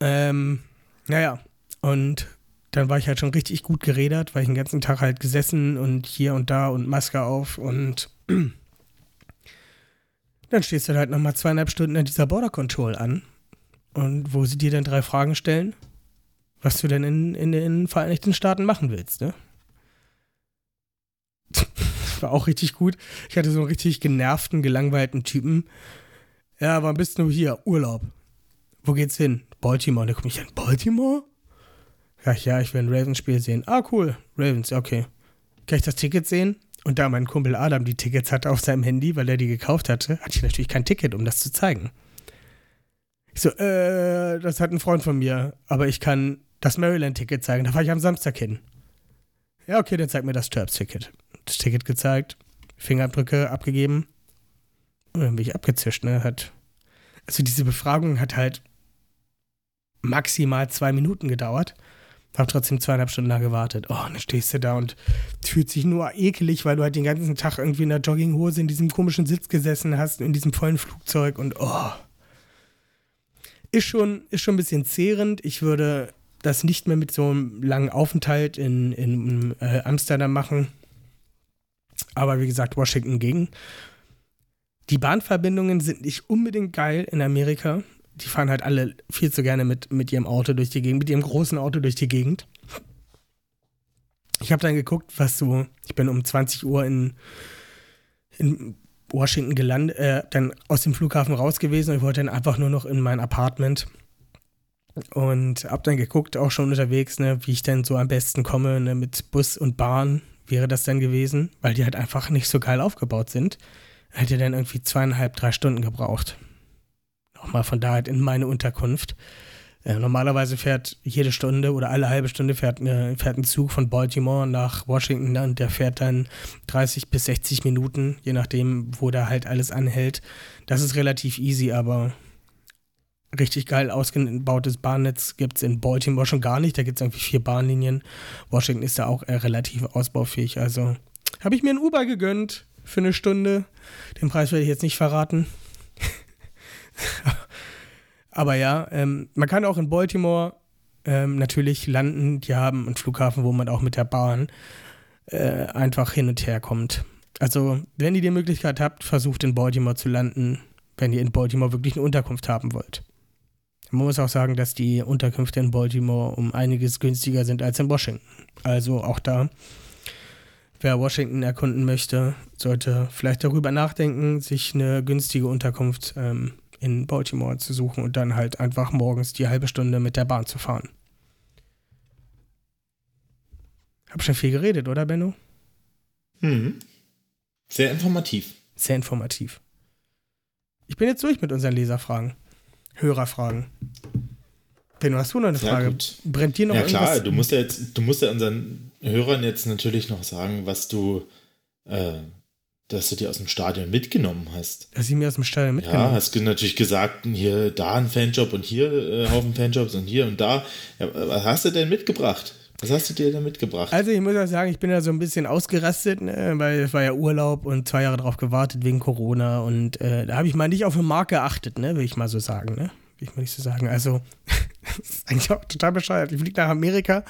Ähm, naja, und dann war ich halt schon richtig gut geredet, weil ich den ganzen Tag halt gesessen und hier und da und Maske auf und dann stehst du halt nochmal zweieinhalb Stunden in dieser Border Control an und wo sie dir dann drei Fragen stellen, was du denn in, in den Vereinigten Staaten machen willst, ne? war auch richtig gut. Ich hatte so einen richtig genervten, gelangweilten Typen. Ja, wann bist du hier? Urlaub. Wo geht's hin? Baltimore. Da komme ich an, Baltimore? Ja, ja, ich will ein Ravens-Spiel sehen. Ah, cool. Ravens, okay. Kann ich das Ticket sehen? Und da mein Kumpel Adam die Tickets hatte auf seinem Handy, weil er die gekauft hatte, hatte ich natürlich kein Ticket, um das zu zeigen. Ich so, äh, das hat ein Freund von mir, aber ich kann das Maryland-Ticket zeigen. Da fahre ich am Samstag hin. Ja, okay, dann zeig mir das Terps-Ticket. Das Ticket gezeigt, Fingerabdrücke abgegeben. Und dann bin ich abgezischt, ne? Hat, also diese Befragung hat halt maximal zwei Minuten gedauert. Hab trotzdem zweieinhalb Stunden da gewartet. Oh, dann stehst du da und fühlt sich nur ekelig, weil du halt den ganzen Tag irgendwie in der Jogginghose in diesem komischen Sitz gesessen hast, in diesem vollen Flugzeug und oh. Ist schon, ist schon ein bisschen zehrend. Ich würde das nicht mehr mit so einem langen Aufenthalt in, in äh, Amsterdam machen. Aber wie gesagt, Washington ging. Die Bahnverbindungen sind nicht unbedingt geil in Amerika. Die fahren halt alle viel zu gerne mit, mit ihrem Auto durch die Gegend, mit ihrem großen Auto durch die Gegend. Ich habe dann geguckt, was so, ich bin um 20 Uhr in, in Washington gelandet, äh, dann aus dem Flughafen raus gewesen und ich wollte dann einfach nur noch in mein Apartment und hab dann geguckt, auch schon unterwegs, ne, wie ich denn so am besten komme, ne, mit Bus und Bahn wäre das dann gewesen, weil die halt einfach nicht so geil aufgebaut sind. Hätte dann irgendwie zweieinhalb, drei Stunden gebraucht. Nochmal von da halt in meine Unterkunft. Äh, normalerweise fährt jede Stunde oder alle halbe Stunde fährt, äh, fährt ein Zug von Baltimore nach Washington und der fährt dann 30 bis 60 Minuten, je nachdem, wo da halt alles anhält. Das ist relativ easy, aber richtig geil ausgebautes Bahnnetz gibt es in Baltimore schon gar nicht. Da gibt es irgendwie vier Bahnlinien. Washington ist da auch äh, relativ ausbaufähig. Also habe ich mir ein Uber gegönnt für eine Stunde. Den Preis werde ich jetzt nicht verraten. Aber ja, ähm, man kann auch in Baltimore ähm, natürlich landen. Die haben einen Flughafen, wo man auch mit der Bahn äh, einfach hin und her kommt. Also, wenn ihr die Möglichkeit habt, versucht in Baltimore zu landen, wenn ihr in Baltimore wirklich eine Unterkunft haben wollt. Man muss auch sagen, dass die Unterkünfte in Baltimore um einiges günstiger sind als in Washington. Also auch da, wer Washington erkunden möchte, sollte vielleicht darüber nachdenken, sich eine günstige Unterkunft ähm, in Baltimore zu suchen und dann halt einfach morgens die halbe Stunde mit der Bahn zu fahren. Hab schon viel geredet, oder Benno? Hm. Sehr informativ. Sehr informativ. Ich bin jetzt durch mit unseren Leserfragen. Hörerfragen. Benno, hast du noch eine Frage? gut. Brennt dir noch Ja irgendwas? klar, du musst ja jetzt, du musst ja unseren Hörern jetzt natürlich noch sagen, was du, äh, dass du dir aus dem Stadion mitgenommen hast. Dass ich mir aus dem Stall mitgenommen Ja, hast du natürlich gesagt, hier da ein Fanjob und hier äh, Haufen Fanjobs und hier und da. Ja, was hast du denn mitgebracht? Was hast du dir denn mitgebracht? Also ich muss ja sagen, ich bin ja so ein bisschen ausgerastet, ne, weil es war ja Urlaub und zwei Jahre drauf gewartet wegen Corona und äh, da habe ich mal nicht auf eine Marke geachtet, ne, will ich mal so sagen, ne? Will ich mal nicht so sagen. Also, das ist eigentlich auch total bescheuert. Ich fliege nach Amerika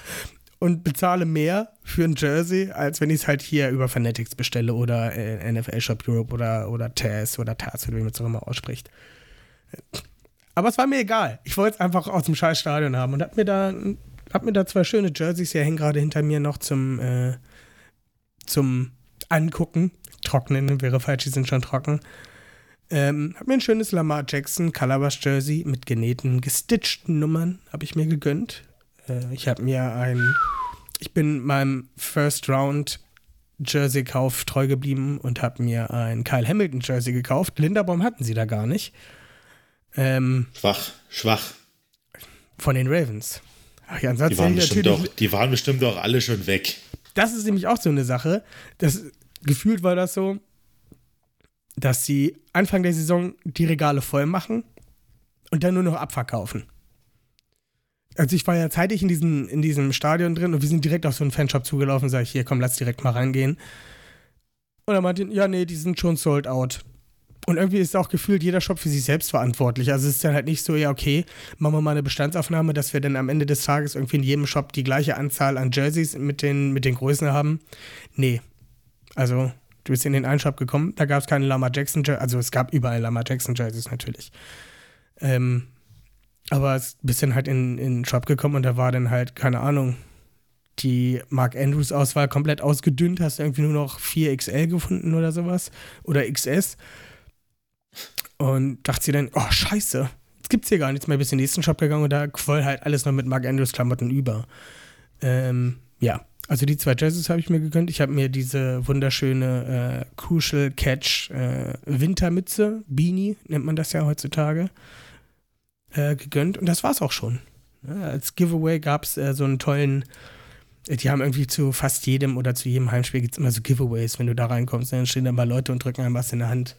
und bezahle mehr für ein Jersey, als wenn ich es halt hier über Fanatics bestelle oder äh, NFL Shop Europe oder, oder Taz oder Taz, wie man es auch immer ausspricht. Aber es war mir egal. Ich wollte es einfach aus dem scheiß Stadion haben und hab mir da, hab mir da zwei schöne Jerseys, die hängen gerade hinter mir noch zum, äh, zum Angucken. Trocknen wäre falsch, die sind schon trocken. Ähm, hab mir ein schönes Lamar Jackson Calabash Jersey mit genähten, gestitchten Nummern, habe ich mir gegönnt. Äh, ich habe mir ein, ich bin meinem First Round Jersey-Kauf treu geblieben und habe mir ein Kyle Hamilton Jersey gekauft. Linderbaum hatten sie da gar nicht. Ähm, Schwach, schwach. von den Ravens. Ach ja, Die waren, bestimmt doch, die waren bestimmt doch alle schon weg. Das ist nämlich auch so eine Sache. Das, gefühlt war das so, dass sie Anfang der Saison die Regale voll machen und dann nur noch abverkaufen. also ich war ja zeitig in, diesen, in diesem Stadion drin und wir sind direkt auf so einen Fanshop zugelaufen, sage ich, hier, komm, lass direkt mal reingehen. Und er meinte, ja, nee, die sind schon sold out. Und irgendwie ist auch gefühlt jeder Shop für sich selbst verantwortlich. Also es ist dann halt nicht so, ja, okay, machen wir mal eine Bestandsaufnahme, dass wir dann am Ende des Tages irgendwie in jedem Shop die gleiche Anzahl an Jerseys mit den, mit den Größen haben. Nee. Also, du bist in den einen Shop gekommen, da gab es keine Lama Jackson Jerseys, also es gab überall Lama Jackson Jerseys natürlich. Ähm, aber es bist dann halt in, in den Shop gekommen und da war dann halt, keine Ahnung, die Mark Andrews Auswahl komplett ausgedünnt, hast irgendwie nur noch 4XL gefunden oder sowas. Oder XS. Und dachte sie dann, oh, scheiße, jetzt gibt's hier gar nichts mehr. Bis in den nächsten Shop gegangen und da quoll halt alles noch mit Mark Andrews Klamotten über. Ähm, ja, also die zwei Jerseys habe ich mir gegönnt. Ich habe mir diese wunderschöne äh, Crucial Catch äh, Wintermütze, Beanie nennt man das ja heutzutage, äh, gegönnt. Und das war's auch schon. Ja, als Giveaway gab es äh, so einen tollen die haben irgendwie zu fast jedem oder zu jedem Heimspiel gibt es immer so Giveaways, wenn du da reinkommst. Dann stehen da mal Leute und drücken einem was in der Hand.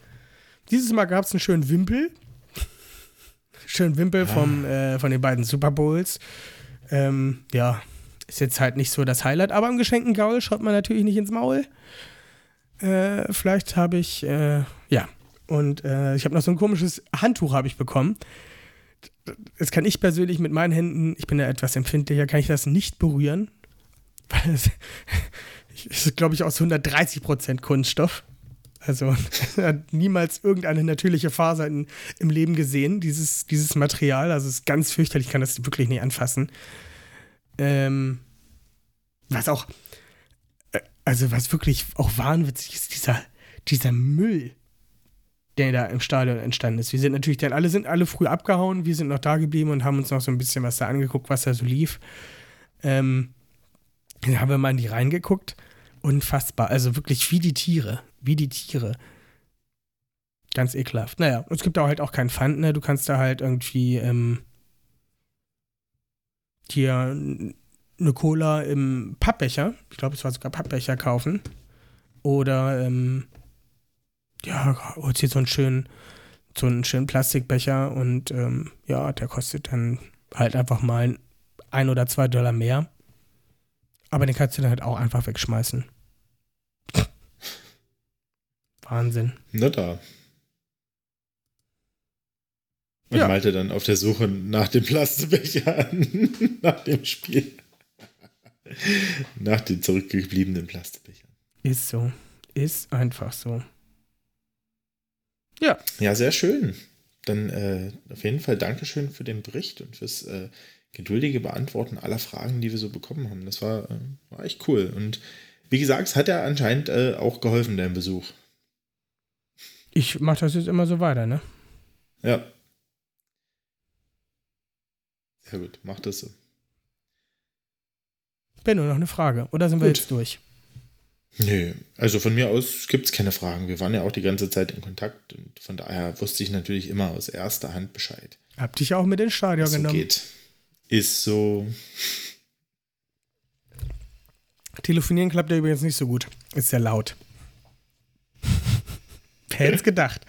Dieses Mal gab es einen schönen Wimpel. schönen Wimpel vom, äh, von den beiden Super Bowls. Ähm, ja, ist jetzt halt nicht so das Highlight, aber am geschenkten Gaul schaut man natürlich nicht ins Maul. Äh, vielleicht habe ich, äh, ja. Und äh, ich habe noch so ein komisches Handtuch habe ich bekommen. Das kann ich persönlich mit meinen Händen, ich bin ja etwas empfindlicher, kann ich das nicht berühren. Weil es ist, glaube ich, aus 130 Prozent Kunststoff. Also hat niemals irgendeine natürliche Faser in, im Leben gesehen, dieses, dieses Material. Also es ist ganz fürchterlich, ich kann das wirklich nicht anfassen. Ähm, was auch, äh, also was wirklich auch wahnwitzig ist, dieser, dieser Müll, der da im Stadion entstanden ist. Wir sind natürlich dann, alle sind alle früh abgehauen, wir sind noch da geblieben und haben uns noch so ein bisschen was da angeguckt, was da so lief. Ähm, dann haben wir mal in die reingeguckt. Unfassbar. Also wirklich wie die Tiere. Wie die Tiere. Ganz ekelhaft. Naja, es gibt da halt auch keinen Pfand, ne? Du kannst da halt irgendwie ähm, dir eine Cola im Pappbecher, ich glaube, es war sogar Pappbecher kaufen. Oder ähm, ja, holst hier so einen schönen, so einen schönen Plastikbecher und ähm, ja, der kostet dann halt einfach mal ein oder zwei Dollar mehr. Aber den kannst du dann halt auch einfach wegschmeißen. Wahnsinn. Na da. Und ja. Malte dann auf der Suche nach dem Plastikbechern, nach dem Spiel. nach den zurückgebliebenen Plastikbechern. Ist so. Ist einfach so. Ja. Ja, sehr schön. Dann äh, auf jeden Fall Dankeschön für den Bericht und fürs äh, geduldige Beantworten aller Fragen, die wir so bekommen haben. Das war, äh, war echt cool. Und wie gesagt, es hat ja anscheinend äh, auch geholfen, dein Besuch. Ich mache das jetzt immer so weiter, ne? Ja. Sehr gut, mach das so. Benno, noch eine Frage. Oder sind gut. wir jetzt durch? Nö, also von mir aus gibt es keine Fragen. Wir waren ja auch die ganze Zeit in Kontakt und von daher wusste ich natürlich immer aus erster Hand Bescheid. Hab dich auch mit ins Stadion so genommen. geht. Ist so. Telefonieren klappt ja übrigens nicht so gut. Ist sehr laut. Wer hätte es gedacht?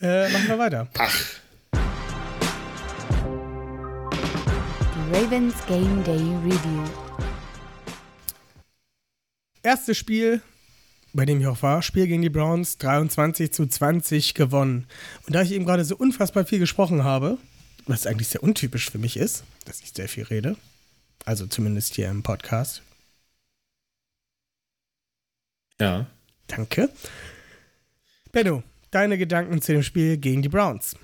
Äh, machen wir weiter. Ach. Ravens Game Day Review. Erstes Spiel, bei dem ich auch war, Spiel gegen die Browns, 23 zu 20 gewonnen. Und da ich eben gerade so unfassbar viel gesprochen habe, was eigentlich sehr untypisch für mich ist, dass ich sehr viel rede. Also zumindest hier im Podcast. Ja. Danke. Benno, deine Gedanken zu dem Spiel gegen die Browns.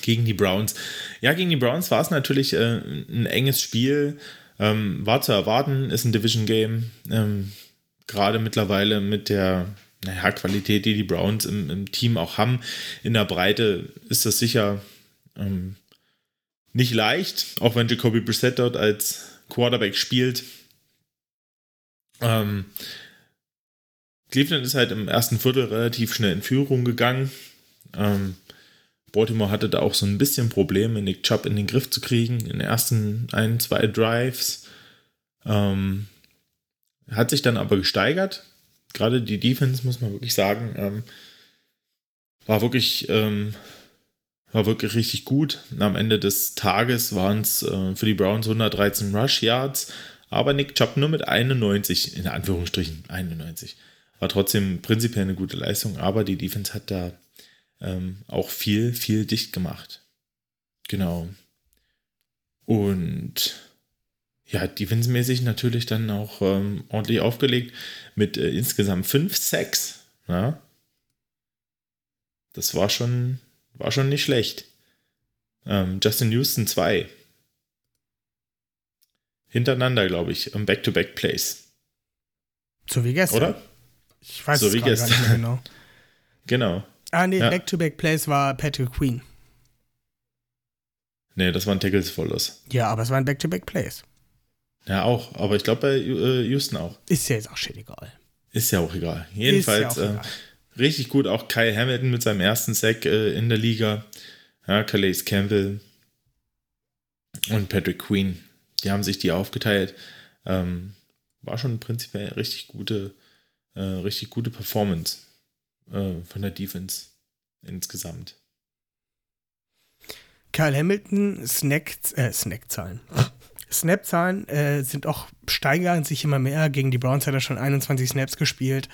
Gegen die Browns. Ja, gegen die Browns war es natürlich äh, ein enges Spiel. Ähm, war zu erwarten, ist ein Division-Game. Ähm, Gerade mittlerweile mit der naja, Qualität, die die Browns im, im, Team auch haben. In der Breite ist das sicher ähm, nicht leicht, auch wenn Jacoby Brissett dort als Quarterback spielt. Ähm, Cleveland ist halt im ersten Viertel relativ schnell in Führung gegangen. Ähm, Baltimore hatte da auch so ein bisschen Probleme, Nick Chubb in den Griff zu kriegen in den ersten ein, zwei Drives. Ähm, hat sich dann aber gesteigert gerade die Defense, muss man wirklich sagen, ähm, war wirklich, ähm, war wirklich richtig gut. Am Ende des Tages waren es äh, für die Browns 113 Rush Yards, aber Nick Chubb nur mit 91, in Anführungsstrichen 91. War trotzdem prinzipiell eine gute Leistung, aber die Defense hat da ähm, auch viel, viel dicht gemacht. Genau. Und ja, defensemäßig natürlich dann auch ähm, ordentlich aufgelegt mit äh, insgesamt 5 Sacks. Ja. Das war schon, war schon nicht schlecht. Ähm, Justin Houston 2. Hintereinander, glaube ich, im Back-to-Back-Plays. So wie gestern. Oder? Ich weiß So es wie gerade gar nicht gestern. mehr genau. Genau. Ah, nee, Ja. Back-to-Back-Plays war Patrick Queen. Nee, das waren Tackles for Loss. Ja, aber es waren Back-to-Back-Plays. Ja, auch. Aber ich glaube bei äh, Houston auch. Ist ja jetzt auch shit egal. Ist ja auch egal. Jedenfalls ja auch äh, egal. richtig gut. Auch Kyle Hamilton mit seinem ersten Sack äh, in der Liga. Ja, Calais Campbell und Patrick Queen. Die haben sich die aufgeteilt. Ähm, war schon prinzipiell richtig gute, äh, richtig gute Performance äh, von der Defense insgesamt. Kyle Hamilton, Snack, äh, Snackzahlen. Snap-Zahlen äh, sind auch, steigern sich immer mehr. Gegen die Browns hat er schon 21 Snaps gespielt.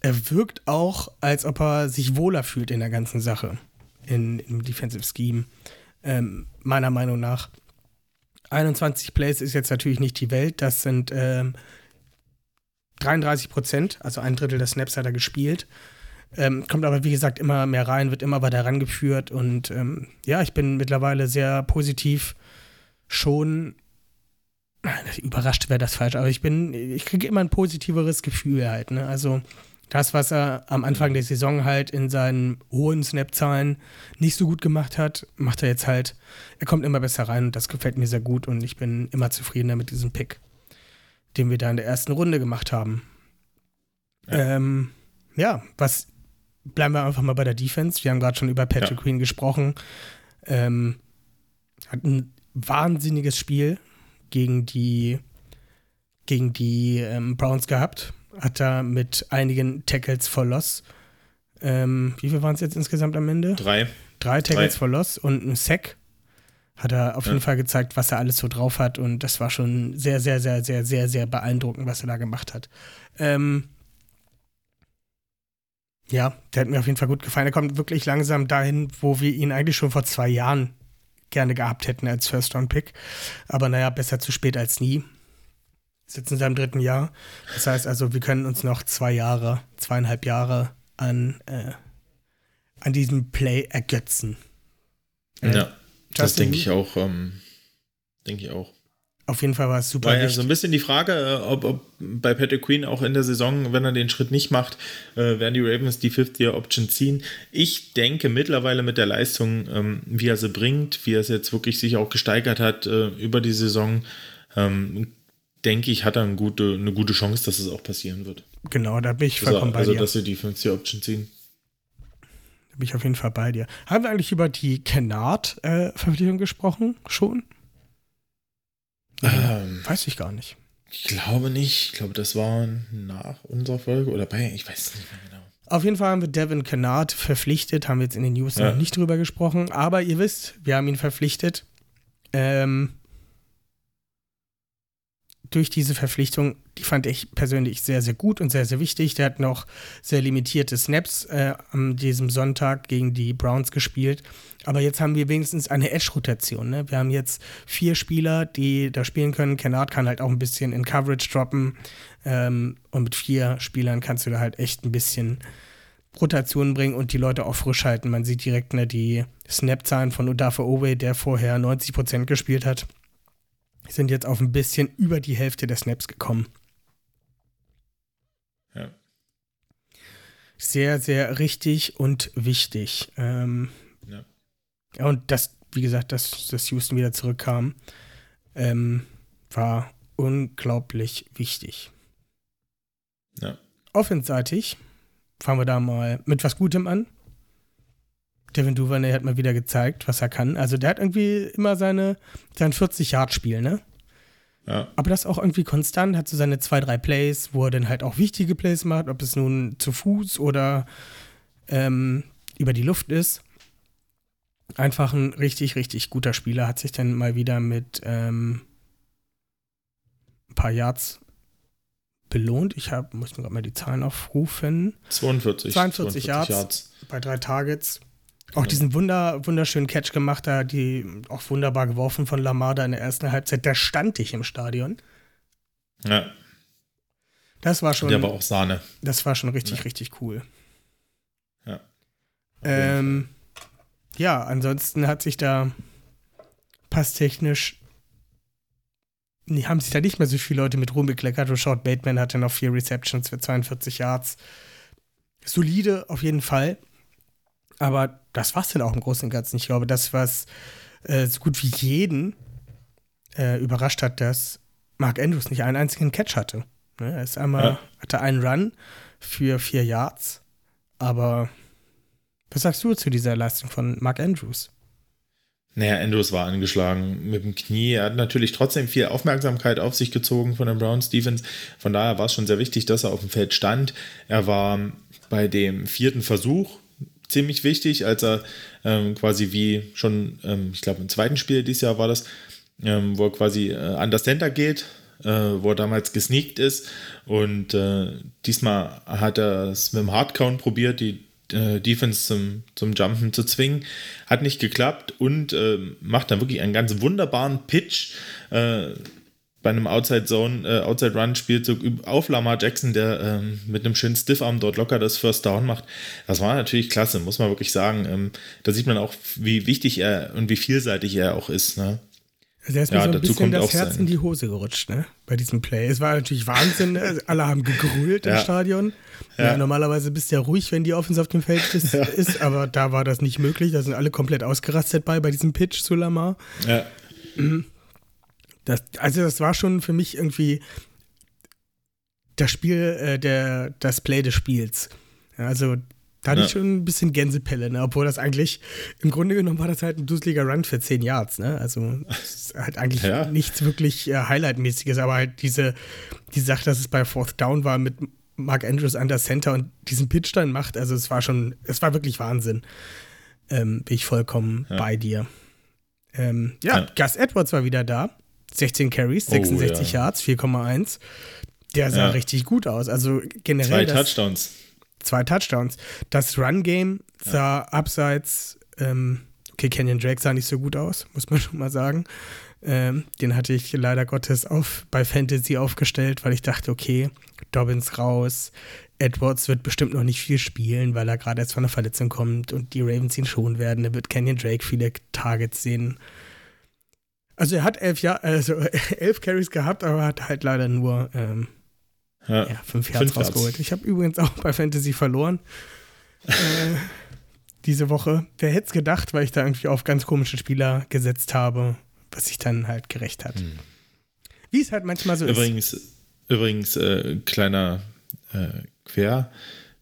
Er wirkt auch, als ob er sich wohler fühlt in der ganzen Sache. In, Im Defensive Scheme. Ähm, meiner Meinung nach. 21 Plays ist jetzt natürlich nicht die Welt. Das sind ähm, 33 Prozent, also ein Drittel der Snaps hat er gespielt. Ähm, kommt aber, wie gesagt, immer mehr rein, wird immer weiter rangeführt und ähm, ja, ich bin mittlerweile sehr positiv schon. Überrascht wäre das falsch, aber ich bin, ich kriege immer ein positiveres Gefühl halt. Ne? Also das, was er am Anfang der Saison halt in seinen hohen Snap-Zahlen nicht so gut gemacht hat, macht er jetzt halt, er kommt immer besser rein und das gefällt mir sehr gut und ich bin immer zufriedener mit diesem Pick, den wir da in der ersten Runde gemacht haben. Ja, ähm, ja was bleiben wir einfach mal bei der Defense. Wir haben gerade schon über Patrick Ja. Queen gesprochen. Ähm, hat ein wahnsinniges Spiel gegen die, gegen die ähm, Browns gehabt. Hat da mit einigen Tackles for Loss. Ähm, wie viel waren es jetzt insgesamt am Ende? Drei. Drei Tackles Drei. for Loss und ein Sack. Hat er auf jeden Fall gezeigt, was er alles so drauf hat. Und das war schon sehr, sehr, sehr, sehr, sehr, sehr beeindruckend, was er da gemacht hat. Ähm, ja, der hat mir auf jeden Fall gut gefallen. Er kommt wirklich langsam dahin, wo wir ihn eigentlich schon vor zwei Jahren gerne gehabt hätten als First-Round-Pick. Aber naja, besser zu spät als nie. Ist jetzt in seinem dritten Jahr. Das heißt also, wir können uns noch zwei Jahre, zweieinhalb Jahre an, äh, an diesem Play ergötzen. Ja. Das denke ich auch. Ähm, denke ich auch. Auf jeden Fall war es super War ja so ein bisschen die Frage, äh, ob, ob bei Patrick Queen auch in der Saison, wenn er den Schritt nicht macht, äh, werden die Ravens die Fifth-Year-Option ziehen. Ich denke mittlerweile mit der Leistung, ähm, wie er sie bringt, wie er es jetzt wirklich sich auch gesteigert hat äh, über die Saison, ähm, denke ich, hat er eine gute, eine gute Chance, dass es auch passieren wird. genau, da bin ich Also, vollkommen bei also dir. dass sie die Fifth-Year-Option ziehen. Bin ich auf jeden Fall bei dir. Haben wir eigentlich über die Kennard-Verpflichtung gesprochen? Schon? Ähm, Weiß ich gar nicht. ich glaube nicht. Ich glaube, das war nach unserer Folge oder bei, ich weiß es nicht mehr genau. Auf jeden Fall haben wir Devin Kennard verpflichtet, haben wir jetzt in den News Ja. noch nicht drüber gesprochen, aber ihr wisst, wir haben ihn verpflichtet. Ähm, durch diese Verpflichtung, die fand ich persönlich sehr, sehr gut und sehr, sehr wichtig. Der hat noch sehr limitierte Snaps äh, an diesem Sonntag gegen die Browns gespielt. Aber jetzt haben wir wenigstens eine Edge-Rotation. Ne? Wir haben jetzt vier Spieler, die da spielen können. Kennard kann halt auch ein bisschen in Coverage droppen. Ähm, und mit vier Spielern kannst du da halt echt ein bisschen Rotation bringen und die Leute auch frisch halten. Man sieht direkt ne, die Snap-Zahlen von Udafe Owe, der vorher 90% gespielt hat, sind jetzt auf ein bisschen über die Hälfte der Snaps gekommen. Ja. Sehr, sehr richtig und wichtig. Ähm, Ja. ja, und das, wie gesagt, dass, dass Houston wieder zurückkam, ähm, war unglaublich wichtig. Ja. Offenseitig fangen wir da mal mit was Gutem an. Devin Duvernay hat mal wieder gezeigt, was er kann. Also der hat irgendwie immer seine, sein 40-Yard-Spiel, ne? Ja. Aber das auch irgendwie konstant, hat so seine zwei, drei Plays, wo er dann halt auch wichtige Plays macht, ob es nun zu Fuß oder ähm, über die Luft ist. einfach ein richtig, richtig guter Spieler, hat sich dann mal wieder mit ähm, ein paar Yards belohnt. Ich hab, muss mir gerade mal die Zahlen aufrufen. 42. 42 Yards. bei drei Targets. Auch diesen wunder, wunderschönen Catch gemacht, da die auch wunderbar geworfen von Lamada in der ersten Halbzeit. Da stand ich im Stadion. Ja. Das war schon. Der war auch Sahne. Das war schon richtig, richtig cool. Ja. Ähm, ja, ansonsten hat sich da passtechnisch nee, haben sich da nicht mehr so viele Leute mit rumbekleckert. Rashad Bateman hatte noch vier Receptions für 42 Yards. Solide auf jeden Fall. Aber das war es dann auch im Großen und Ganzen. Ich glaube, das, was äh, so gut wie jeden äh, überrascht hat, dass Mark Andrews nicht einen einzigen Catch hatte. Ne? Er ist einmal, ja. hatte einen Run für vier Yards. Aber was sagst du zu dieser Leistung von Mark Andrews? Naja, Andrews war angeschlagen mit dem Knie. Er hat natürlich trotzdem viel Aufmerksamkeit auf sich gezogen von den Browns Defense. Von daher war es schon sehr wichtig, dass er auf dem Feld stand. Er war bei dem vierten Versuch ziemlich wichtig, als er ähm, quasi wie schon, ähm, ich glaube im zweiten Spiel dieses Jahr war das, ähm, wo er quasi äh, an das Center geht, äh, wo er damals gesneakt ist. Und äh, diesmal hat er es mit dem Hardcount probiert, die äh, Defense zum, zum Jumpen zu zwingen. Hat nicht geklappt und äh, macht dann wirklich einen ganz wunderbaren Pitch äh, bei einem Outside Zone, äh, Outside Run Spielzug auf Lamar Jackson, der ähm, mit einem schönen Stiffarm dort locker das First Down macht. Das war natürlich klasse, muss man wirklich sagen. Ähm, da sieht man auch, wie wichtig er und wie vielseitig er auch ist. Ne? Also er ist mir so ein bisschen das Herz in die Hose gerutscht, ne? Bei diesem Play. Es war natürlich Wahnsinn, ne? alle haben gegrölt ja. im Stadion. Ja. Ja, normalerweise bist du ja ruhig, wenn die Offense auf dem Feld ist, ist, aber da war das nicht möglich. Da sind alle komplett ausgerastet bei, bei diesem Pitch zu Lamar. Ja. Mhm. Das, also das war schon für mich irgendwie das Spiel, äh, der, das Play des Spiels. Also da hatte ja. ich schon ein bisschen Gänsepelle, ne? obwohl das eigentlich, im Grunde genommen war das halt ein dusseliger Run für 10 Yards, ne? Also halt eigentlich ja. nichts wirklich äh, Highlight-mäßiges, aber halt diese, die Sache, dass es bei Fourth Down war mit Mark Andrews an der Center und diesen Pitch dann macht, also es war schon, es war wirklich Wahnsinn. Ähm, bin ich vollkommen ja. bei dir. Ähm, ja, Gus Edwards war wieder da. 16 Carries, 66 oh, Yards, 4,1. Der sah richtig gut aus. Also generell. Zwei Touchdowns zwei Touchdowns. Das Run-Game sah ja. abseits, ähm, okay, Kenyon Drake sah nicht so gut aus, muss man schon mal sagen. Ähm, den hatte ich leider Gottes auf, bei Fantasy aufgestellt, weil ich dachte, okay, Dobbins raus, Edwards wird bestimmt noch nicht viel spielen, weil er gerade erst von einer Verletzung kommt und die Ravens ihn schon werden. Da wird Kenyon Drake viele Targets sehen. Also er hat elf, Jahr, also elf Carries gehabt, aber hat halt leider nur ähm, ja, ja fünf Herz rausgeholt. Ich habe übrigens auch bei Fantasy verloren. äh, diese Woche. Wer hätte es gedacht, weil ich da irgendwie auf ganz komische Spieler gesetzt habe, was sich dann halt gerecht hat. Hm. Wie es halt manchmal so übrigens, ist. Übrigens, äh, kleiner äh,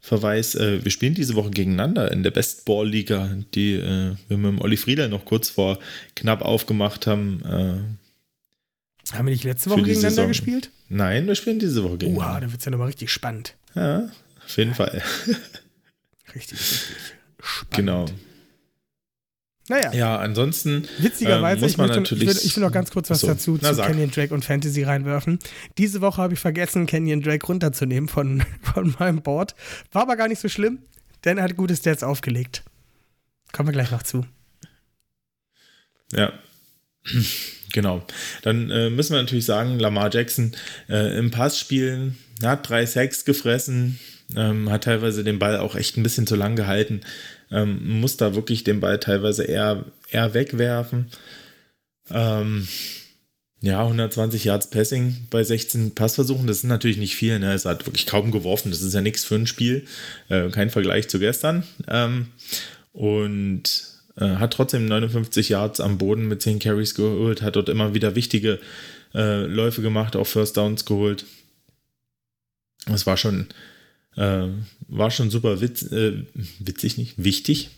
Querverweis. Äh, wir spielen diese Woche gegeneinander in der Best Ball Liga, die äh, wir mit dem Olli Friedel noch kurz vor knapp aufgemacht haben. Äh, haben wir nicht letzte Woche gegeneinander Saison. gespielt? Nein, wir spielen diese Woche gegen. Uha, da wird es ja nochmal richtig spannend. Ja, auf jeden Fall. richtig, richtig spannend. Genau. Naja. Ja, ansonsten. Witzigerweise, ähm, ich, natürlich, ich, will, ich will noch ganz kurz was so, dazu zu Canyon Drake und Fantasy reinwerfen. Diese Woche habe ich vergessen, Canyon Drake runterzunehmen von, von meinem Board. War aber gar nicht so schlimm, denn er hat gute Stats aufgelegt. Kommen wir gleich noch zu. Ja. Genau. Dann äh, müssen wir natürlich sagen, Lamar Jackson äh, im Passspielen hat drei Sacks gefressen, ähm, hat teilweise den Ball auch echt ein bisschen zu lang gehalten, ähm, muss da wirklich den Ball teilweise eher, eher wegwerfen. Ähm, ja, 120 Yards Passing bei 16 Passversuchen, das ist natürlich nicht viel. Ne? Es hat wirklich kaum geworfen. Das ist ja nichts für ein Spiel. Äh, kein Vergleich zu gestern. Ähm, und äh, hat trotzdem 59 Yards am Boden mit 10 Carries geholt, hat dort immer wieder wichtige äh, Läufe gemacht, auch First Downs geholt. Das war schon, äh, war schon super witz, äh, witzig, nicht wichtig.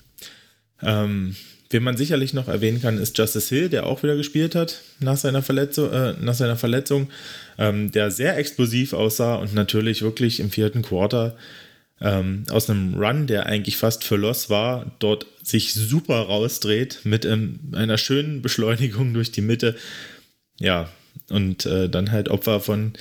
Ähm, wen man sicherlich noch erwähnen kann, ist Justice Hill, der auch wieder gespielt hat nach seiner Verletzung, äh, nach seiner Verletzung ähm, der sehr explosiv aussah und natürlich wirklich im vierten Quarter ähm, aus einem Run, der eigentlich fast für Loss war, dort sich super rausdreht mit ähm, einer schönen Beschleunigung durch die Mitte. Ja, und äh, dann halt Opfer von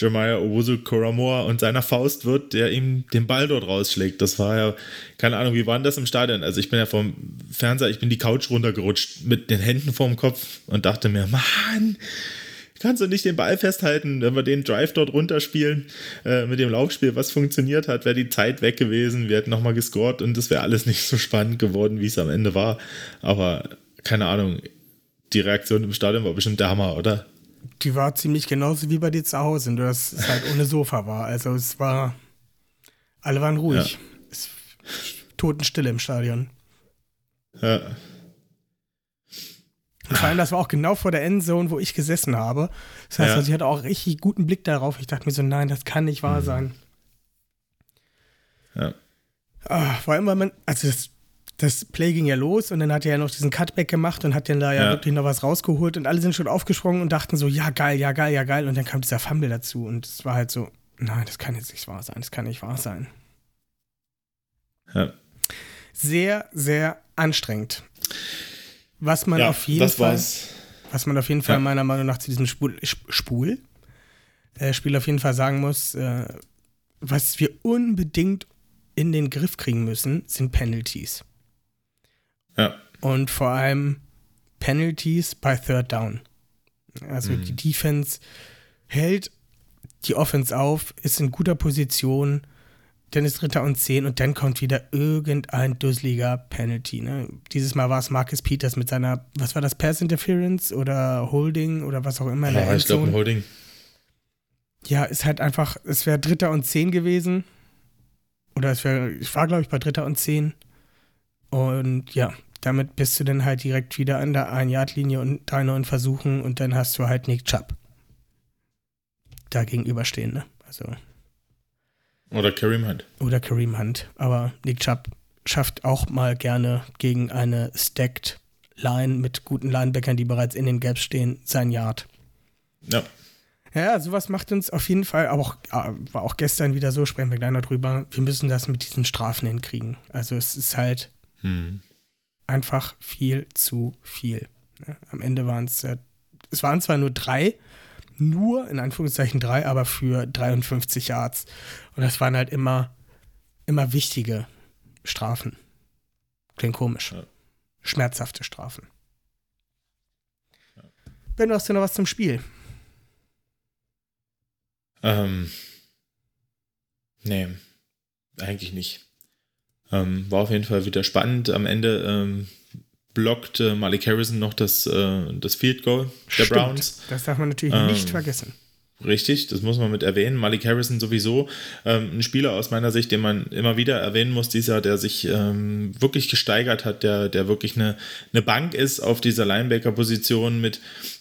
Jeremiah Owusu Koramoa und seiner Faust wird, der ihm den Ball dort rausschlägt. Das war ja, keine Ahnung, wie war denn das im Stadion? Also ich bin ja vom Fernseher, ich bin die Couch runtergerutscht mit den Händen vorm Kopf und dachte mir, Mann, kannst du nicht den Ball festhalten, wenn wir den Drive dort runterspielen äh, mit dem Laufspiel, was funktioniert hat, wäre die Zeit weg gewesen, wir hätten nochmal gescored und es wäre alles nicht so spannend geworden, wie es am Ende war. Aber keine Ahnung, die Reaktion im Stadion war bestimmt der Hammer, oder? Die war ziemlich genauso wie bei dir zu Hause, nur dass es halt ohne Sofa war. Also es war, alle waren ruhig. Ja. Es, Totenstille im Stadion. Ja. Und vor allem, das war auch genau vor der Endzone, wo ich gesessen habe. Das heißt, ja. also ich hatte auch richtig guten Blick darauf. Ich dachte mir so, nein, das kann nicht wahr mhm. sein. Ja. Ah, vor allem, weil man, also das, das Play ging ja los und dann hat er ja noch diesen Cutback gemacht und hat dann da ja, ja, wirklich noch was rausgeholt und alle sind schon aufgesprungen und dachten so, ja geil, ja geil, ja geil und dann kam dieser Fumble dazu und es war halt so, nein, das kann jetzt nicht wahr sein, das kann nicht wahr sein. Ja. Sehr, sehr anstrengend. Was man ja, auf jeden Fall, war's. was man auf jeden Fall ja. meiner Meinung nach zu diesem Spul, Spul äh, Spiel auf jeden Fall sagen muss, äh, was wir unbedingt in den Griff kriegen müssen, sind Penalties. Ja. Und vor allem Penalties bei Third Down. Also mhm. die Defense hält die Offense auf, ist in guter Position, dann ist Dritter und Zehn und dann kommt wieder irgendein dusseliger Penalty. Ne? Dieses Mal war es Marcus Peters mit seiner, was war das, Pass Interference oder Holding oder was auch immer. Ja, ich glaube Holding. Ja, ist halt einfach, es wäre Dritter und Zehn gewesen. Oder es wäre, ich war glaube ich bei Dritter und Zehn. Und ja, damit bist du dann halt direkt wieder an der Ein-Yard-Linie und drei neuen Versuchen und dann hast du halt Nick Chubb. Da gegenüberstehen, ne? Also. Oder Kareem Hunt. Oder Kareem Hunt. Aber Nick Chubb schafft auch mal gerne gegen eine Stacked Line mit guten Linebackern, die bereits in den Gaps stehen, sein Yard. Ja. Ja, sowas macht uns auf jeden Fall, aber auch, äh, war auch gestern wieder so, sprechen wir gleich noch drüber, wir müssen das mit diesen Strafen hinkriegen. Also es ist halt hm. Einfach viel zu viel. Am Ende waren es, es waren zwar nur drei, nur in Anführungszeichen drei, aber für 53 Yards. Und das waren halt immer, immer wichtige Strafen. Klingt komisch. Ja. Schmerzhafte Strafen. Ja. Ben, du hast ja noch was zum Spiel. Ähm, nee, eigentlich nicht. Ähm, war auf jeden Fall wieder spannend. Am Ende ähm, blockt äh, Malik Harrison noch das, äh, das Field Goal der Stimmt. Browns. Das darf man natürlich ähm, nicht vergessen. Richtig, das muss man mit erwähnen. Malik Harrison sowieso ähm, ein Spieler aus meiner Sicht, den man immer wieder erwähnen muss, dieser, der sich ähm, wirklich gesteigert hat, der, der wirklich eine, eine Bank ist auf dieser Linebacker-Position mit,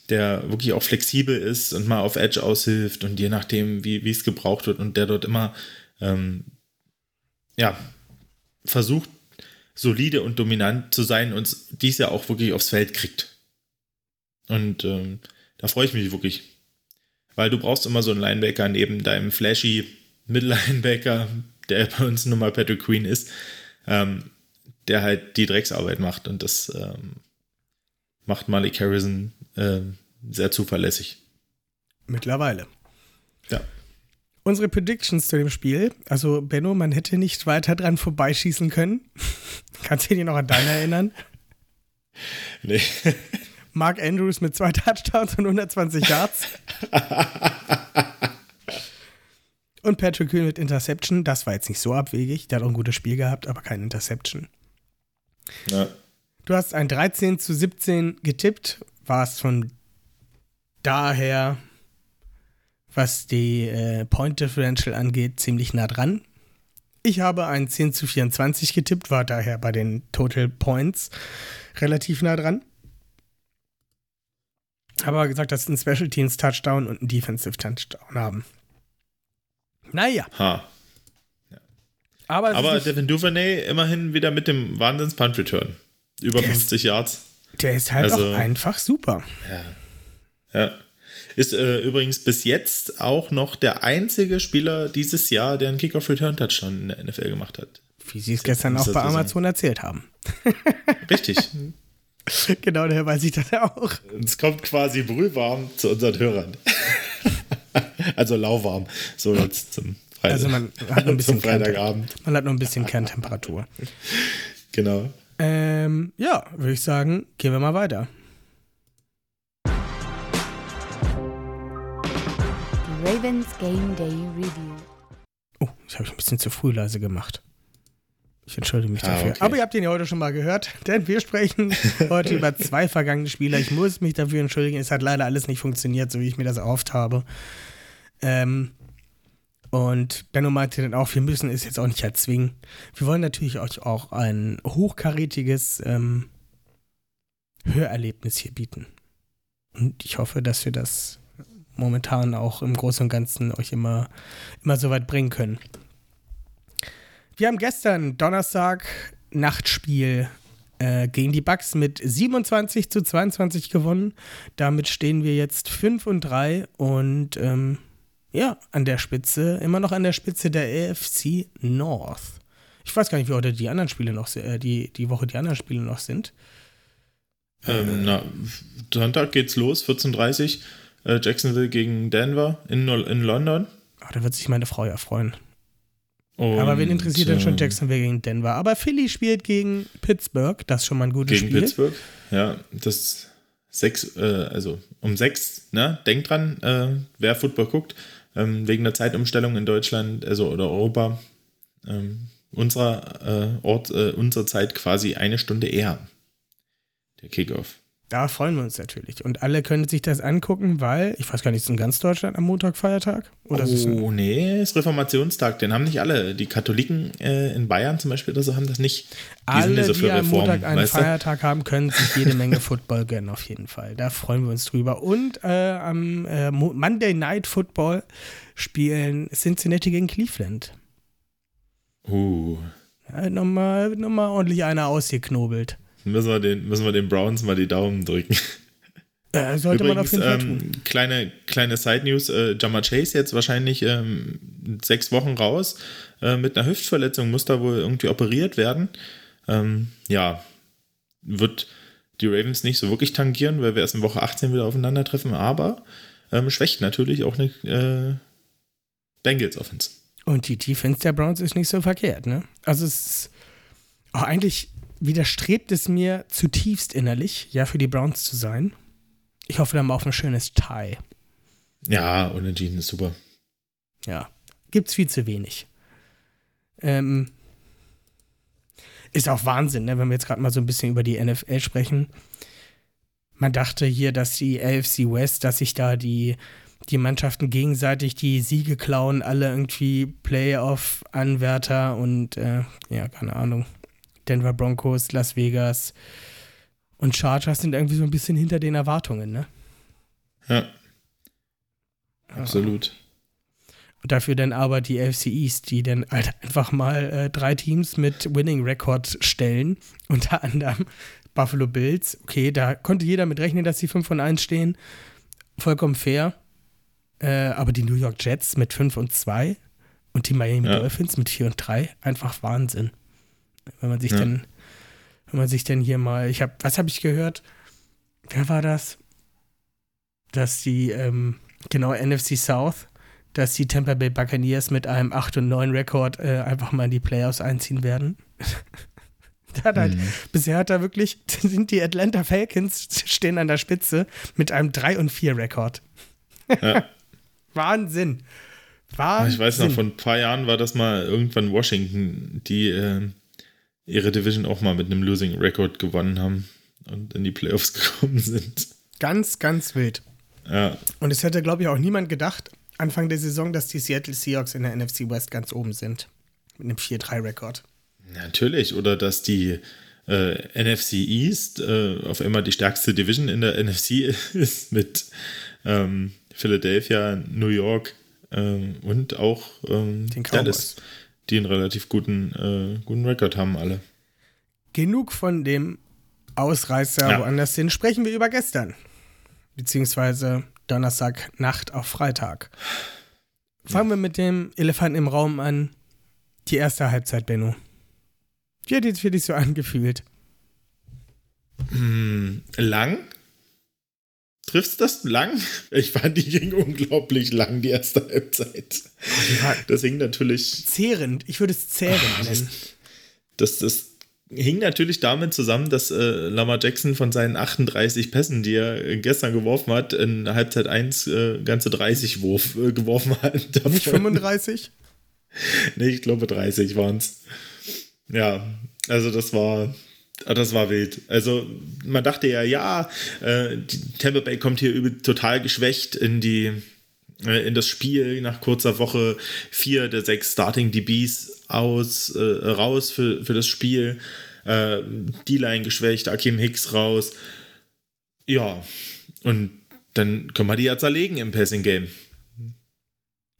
der wirklich auch flexibel ist und mal auf Edge aushilft und je nachdem, wie es gebraucht wird und der dort immer ähm, ja, versucht, solide und dominant zu sein und dies ja auch wirklich aufs Feld kriegt. Und ähm, da freue ich mich wirklich. Weil du brauchst immer so einen Linebacker neben deinem flashy Mittellinebacker, der bei uns nun mal Patrick Queen ist, ähm, der halt die Drecksarbeit macht. Und das ähm, macht Malik Harrison äh, sehr zuverlässig. Mittlerweile. Ja. Unsere Predictions zu dem Spiel. Also, Benno, man hätte nicht weiter dran vorbeischießen können. Kannst du dich noch an deine erinnern? Nee. Mark Andrews mit zwei Touchdowns und 120 Yards. und Patrick Kühn mit Interception. Das war jetzt nicht so abwegig. Der hat auch ein gutes Spiel gehabt, aber kein Interception. Ja. Du hast ein 13 zu 17 getippt. Warst von daher was die äh, Point Differential angeht, ziemlich nah dran. Ich habe ein 10 zu 24 getippt, war daher bei den Total Points relativ nah dran. Aber gesagt, dass ein Special Teams Touchdown und ein Defensive Touchdown haben. Naja. Ha. Ja. Aber, Aber Devin Duvernay immerhin wieder mit dem Wahnsinns Punt Return. Über 50 ist, Yards. Der ist halt also, auch einfach super. Ja. Ja. Ist äh, übrigens bis jetzt auch noch der einzige Spieler dieses Jahr, der einen Kickoff-Return-Touchdown in der NFL gemacht hat. Wie sie es gestern auch bei Amazon erzählt haben. Richtig. genau, daher weiß ich das auch. Es kommt quasi brühwarm zu unseren Hörern. also lauwarm. So jetzt zum Freitag. Also man hat noch ein bisschen Freitagabend. Man hat noch ein bisschen Kerntemperatur. Genau. Ähm, ja, würde ich sagen, gehen wir mal weiter. Ravens Game Day Review. Oh, das habe ich ein bisschen zu früh leise gemacht. Ich entschuldige mich Ah, dafür. okay. Aber ihr habt ihn ja heute schon mal gehört, denn wir sprechen heute über zwei vergangene Spieler. Ich muss mich dafür entschuldigen. Es hat leider alles nicht funktioniert, so wie ich mir das erhofft habe. Ähm, und Benno meinte dann auch, wir müssen es jetzt auch nicht erzwingen. Wir wollen natürlich euch auch ein hochkarätiges ähm, Hörerlebnis hier bieten. Und ich hoffe, dass wir das momentan auch im Großen und Ganzen euch immer, immer so weit bringen können. Wir haben gestern Donnerstag Nachtspiel äh, gegen die Bucks mit 27 zu 22 gewonnen. Damit stehen wir jetzt 5 und 3 und ähm, ja, an der Spitze, immer noch an der Spitze der AFC North. Ich weiß gar nicht, wie heute die anderen Spiele noch äh, die, die Woche die anderen Spiele noch sind. Ähm, na, Sonntag geht's los, 14.30 äh, Jacksonville gegen Denver in, in London. Oh, da wird sich meine Frau ja freuen. Und, Aber wen interessiert denn schon ähm, Jacksonville gegen Denver? Aber Philly spielt gegen Pittsburgh, das ist schon mal ein gutes Gegen Spiel. Pittsburgh. Ja, das sechs, äh, also um sechs, ne? Denkt dran, äh, wer Football guckt, ähm, wegen der Zeitumstellung in Deutschland, also oder Europa, ähm, unserer äh, Ort, äh, unsere Zeit quasi eine Stunde eher. Der Kickoff. Da freuen wir uns natürlich. Und alle können sich das angucken, weil, ich weiß gar nicht, ist in ganz Deutschland am Montag Feiertag? Oder ist es ein, Oh, nee, ist Reformationstag, den haben nicht alle. Die Katholiken äh, in Bayern zum Beispiel oder so haben das nicht. Die sind alle, nicht so die für am Reform, Montag einen weißt du? Feiertag haben, können sich jede Menge Football gönnen, auf jeden Fall. Da freuen wir uns drüber. Und äh, am äh, Mo- Monday Night Football spielen Cincinnati gegen Cleveland. Uh, Ja, nochmal, nochmal ordentlich einer ausgeknobelt. Müssen, wir den, müssen wir den Browns mal die Daumen drücken. Äh, sollte man auf Übrigens, jeden Fall tun. ähm, kleine, kleine Side-News: äh, Jamar Chase jetzt wahrscheinlich ähm, sechs Wochen raus äh, mit einer Hüftverletzung, muss da wohl irgendwie operiert werden. Ähm, ja, wird die Ravens nicht so wirklich tangieren, weil wir erst in Woche 18 wieder aufeinandertreffen, aber ähm, schwächt natürlich auch eine äh, Bengals-Offense. Und die Defense der Browns ist nicht so verkehrt, ne? Also es ist auch eigentlich widerstrebt es mir zutiefst innerlich, ja, für die Browns zu sein. Ich hoffe, wir haben auch ein schönes Tie. Ja, unentschieden ist super. Ja, gibt's viel zu wenig. Ähm, ist auch Wahnsinn, ne, wenn wir jetzt gerade mal so ein bisschen über die NFL sprechen. Man dachte hier, dass die AFC West, dass sich da die, die Mannschaften gegenseitig die Siege klauen, alle irgendwie Playoff-Anwärter und äh, ja, keine Ahnung. Denver Broncos, Las Vegas und Chargers sind irgendwie so ein bisschen hinter den Erwartungen, ne? Ja, absolut. Und dafür dann aber die AFC East, die dann halt einfach mal äh, drei Teams mit Winning Record stellen. Unter anderem Buffalo Bills. Okay, da konnte jeder mit rechnen, dass sie 5 von 1 stehen. Vollkommen fair. Äh, aber die New York Jets mit 5 und 2 und die Miami Ja. Dolphins mit 4 und 3, einfach Wahnsinn. Wenn man sich Ja. dann, wenn man sich dann hier mal, ich habe, was habe ich gehört? Wer war das? Dass die, ähm, genau, NFC South, dass die Tampa Bay Buccaneers mit einem 8 und 9 Rekord äh, einfach mal in die Playoffs einziehen werden. hat halt, Mhm. bisher hat er wirklich, sind die Atlanta Falcons stehen an der Spitze mit einem 3 und 4 Rekord. Ja. Wahnsinn. Ah, Wahnsinn. Ich weiß noch, vor ein paar Jahren war das mal irgendwann Washington, die äh, ihre Division auch mal mit einem Losing Record gewonnen haben und in die Playoffs gekommen sind. Ganz, ganz wild. Ja, Und es hätte, glaube ich, auch niemand gedacht, Anfang der Saison, dass die Seattle Seahawks in der NFC West ganz oben sind. Mit einem 4-3-Rekord. natürlich. Oder dass die äh, NFC East äh, auf einmal die stärkste Division in der NFC ist mit ähm, Philadelphia, New York ähm, und auch ähm, Den Cowboys. Dallas, die einen relativ guten, äh, guten Rekord haben alle. Genug von dem Ausreißer Ja. woanders hin. Sprechen wir über gestern. Beziehungsweise Donnerstag Nacht auf Freitag. Fangen wir mit dem Elefanten im Raum an. Die erste Halbzeit, Benno. Wie hat jetzt für dich so angefühlt? Hm, lang? Triffst das lang? Ich fand, die ging unglaublich lang, die erste Halbzeit. Das hing natürlich. Zehrend, ich würde es zehrend nennen. Das, das hing natürlich damit zusammen, dass äh, Lamar Jackson von seinen 38 Pässen, die er gestern geworfen hat, in Halbzeit 1 äh, ganze 30 Wurf äh, geworfen hat. Davon. Nicht 35? nee, ich glaube 30 waren es. Ja, also das war, das war wild. Also man dachte ja, ja, äh, Tampa Bay kommt hier übel, total geschwächt in die äh, in das Spiel nach kurzer Woche vier der sechs Starting DBs aus äh, raus für, für das Spiel. Äh, D-Line geschwächt, Akim Hicks raus. Ja, und dann können wir die ja zerlegen im Passing Game.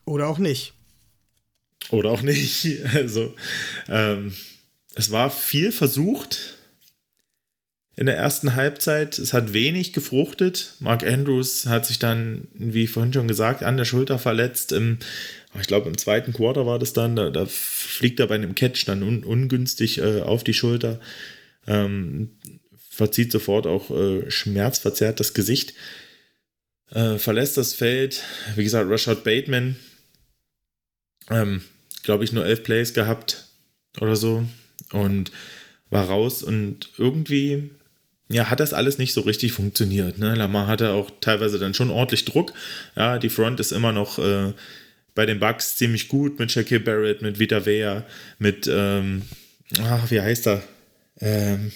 Oder auch nicht. Oder auch nicht. Also, ähm, es war viel versucht in der ersten Halbzeit. Es hat wenig gefruchtet. Mark Andrews hat sich dann, wie vorhin schon gesagt, an der Schulter verletzt. Im, ich glaube, im zweiten Quarter war das dann. Da, da fliegt er bei einem Catch dann un, ungünstig äh, auf die Schulter. Ähm, verzieht sofort auch äh, schmerzverzerrt das Gesicht. Äh, verlässt das Feld. Wie gesagt, Rashad Bateman. Ähm, glaube ich, nur elf Plays gehabt oder so. Und war raus und irgendwie ja, hat das alles nicht so richtig funktioniert. Ne? Lamar hatte auch teilweise dann schon ordentlich Druck. Ja, die Front ist immer noch äh, bei den Bucks ziemlich gut mit Shaquille Barrett, mit Vita Vea, mit, ähm, ach, wie heißt er? Ähm,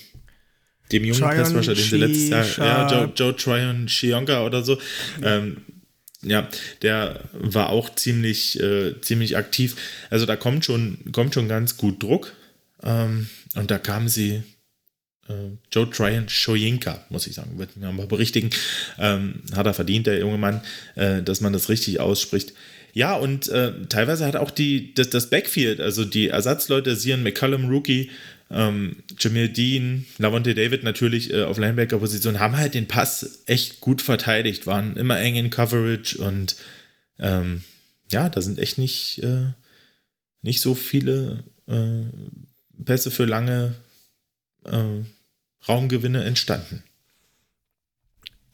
dem jungen Passrusher, den sie letztes Jahr, ja, Joe, Joe Tryon Shionka oder so. Ähm, ja, der war auch ziemlich, äh, ziemlich aktiv. Also da kommt schon, kommt schon ganz gut Druck. Ähm, und da kamen sie Joe Tryon Shoyinka, muss ich sagen, wird mir mal berichtigen. Ähm, hat er verdient, der junge Mann, äh, dass man das richtig ausspricht. Ja, und äh, teilweise hat auch die, das, das, Backfield, also die Ersatzleute, Sian McCullum, Rookie, ähm, Jamil Dean, Lavonte David natürlich äh, auf Linebacker-Position, haben halt den Pass echt gut verteidigt, waren immer eng in Coverage und ähm, ja, da sind echt nicht, äh, nicht so viele äh, Pässe für lange äh, Raumgewinne entstanden.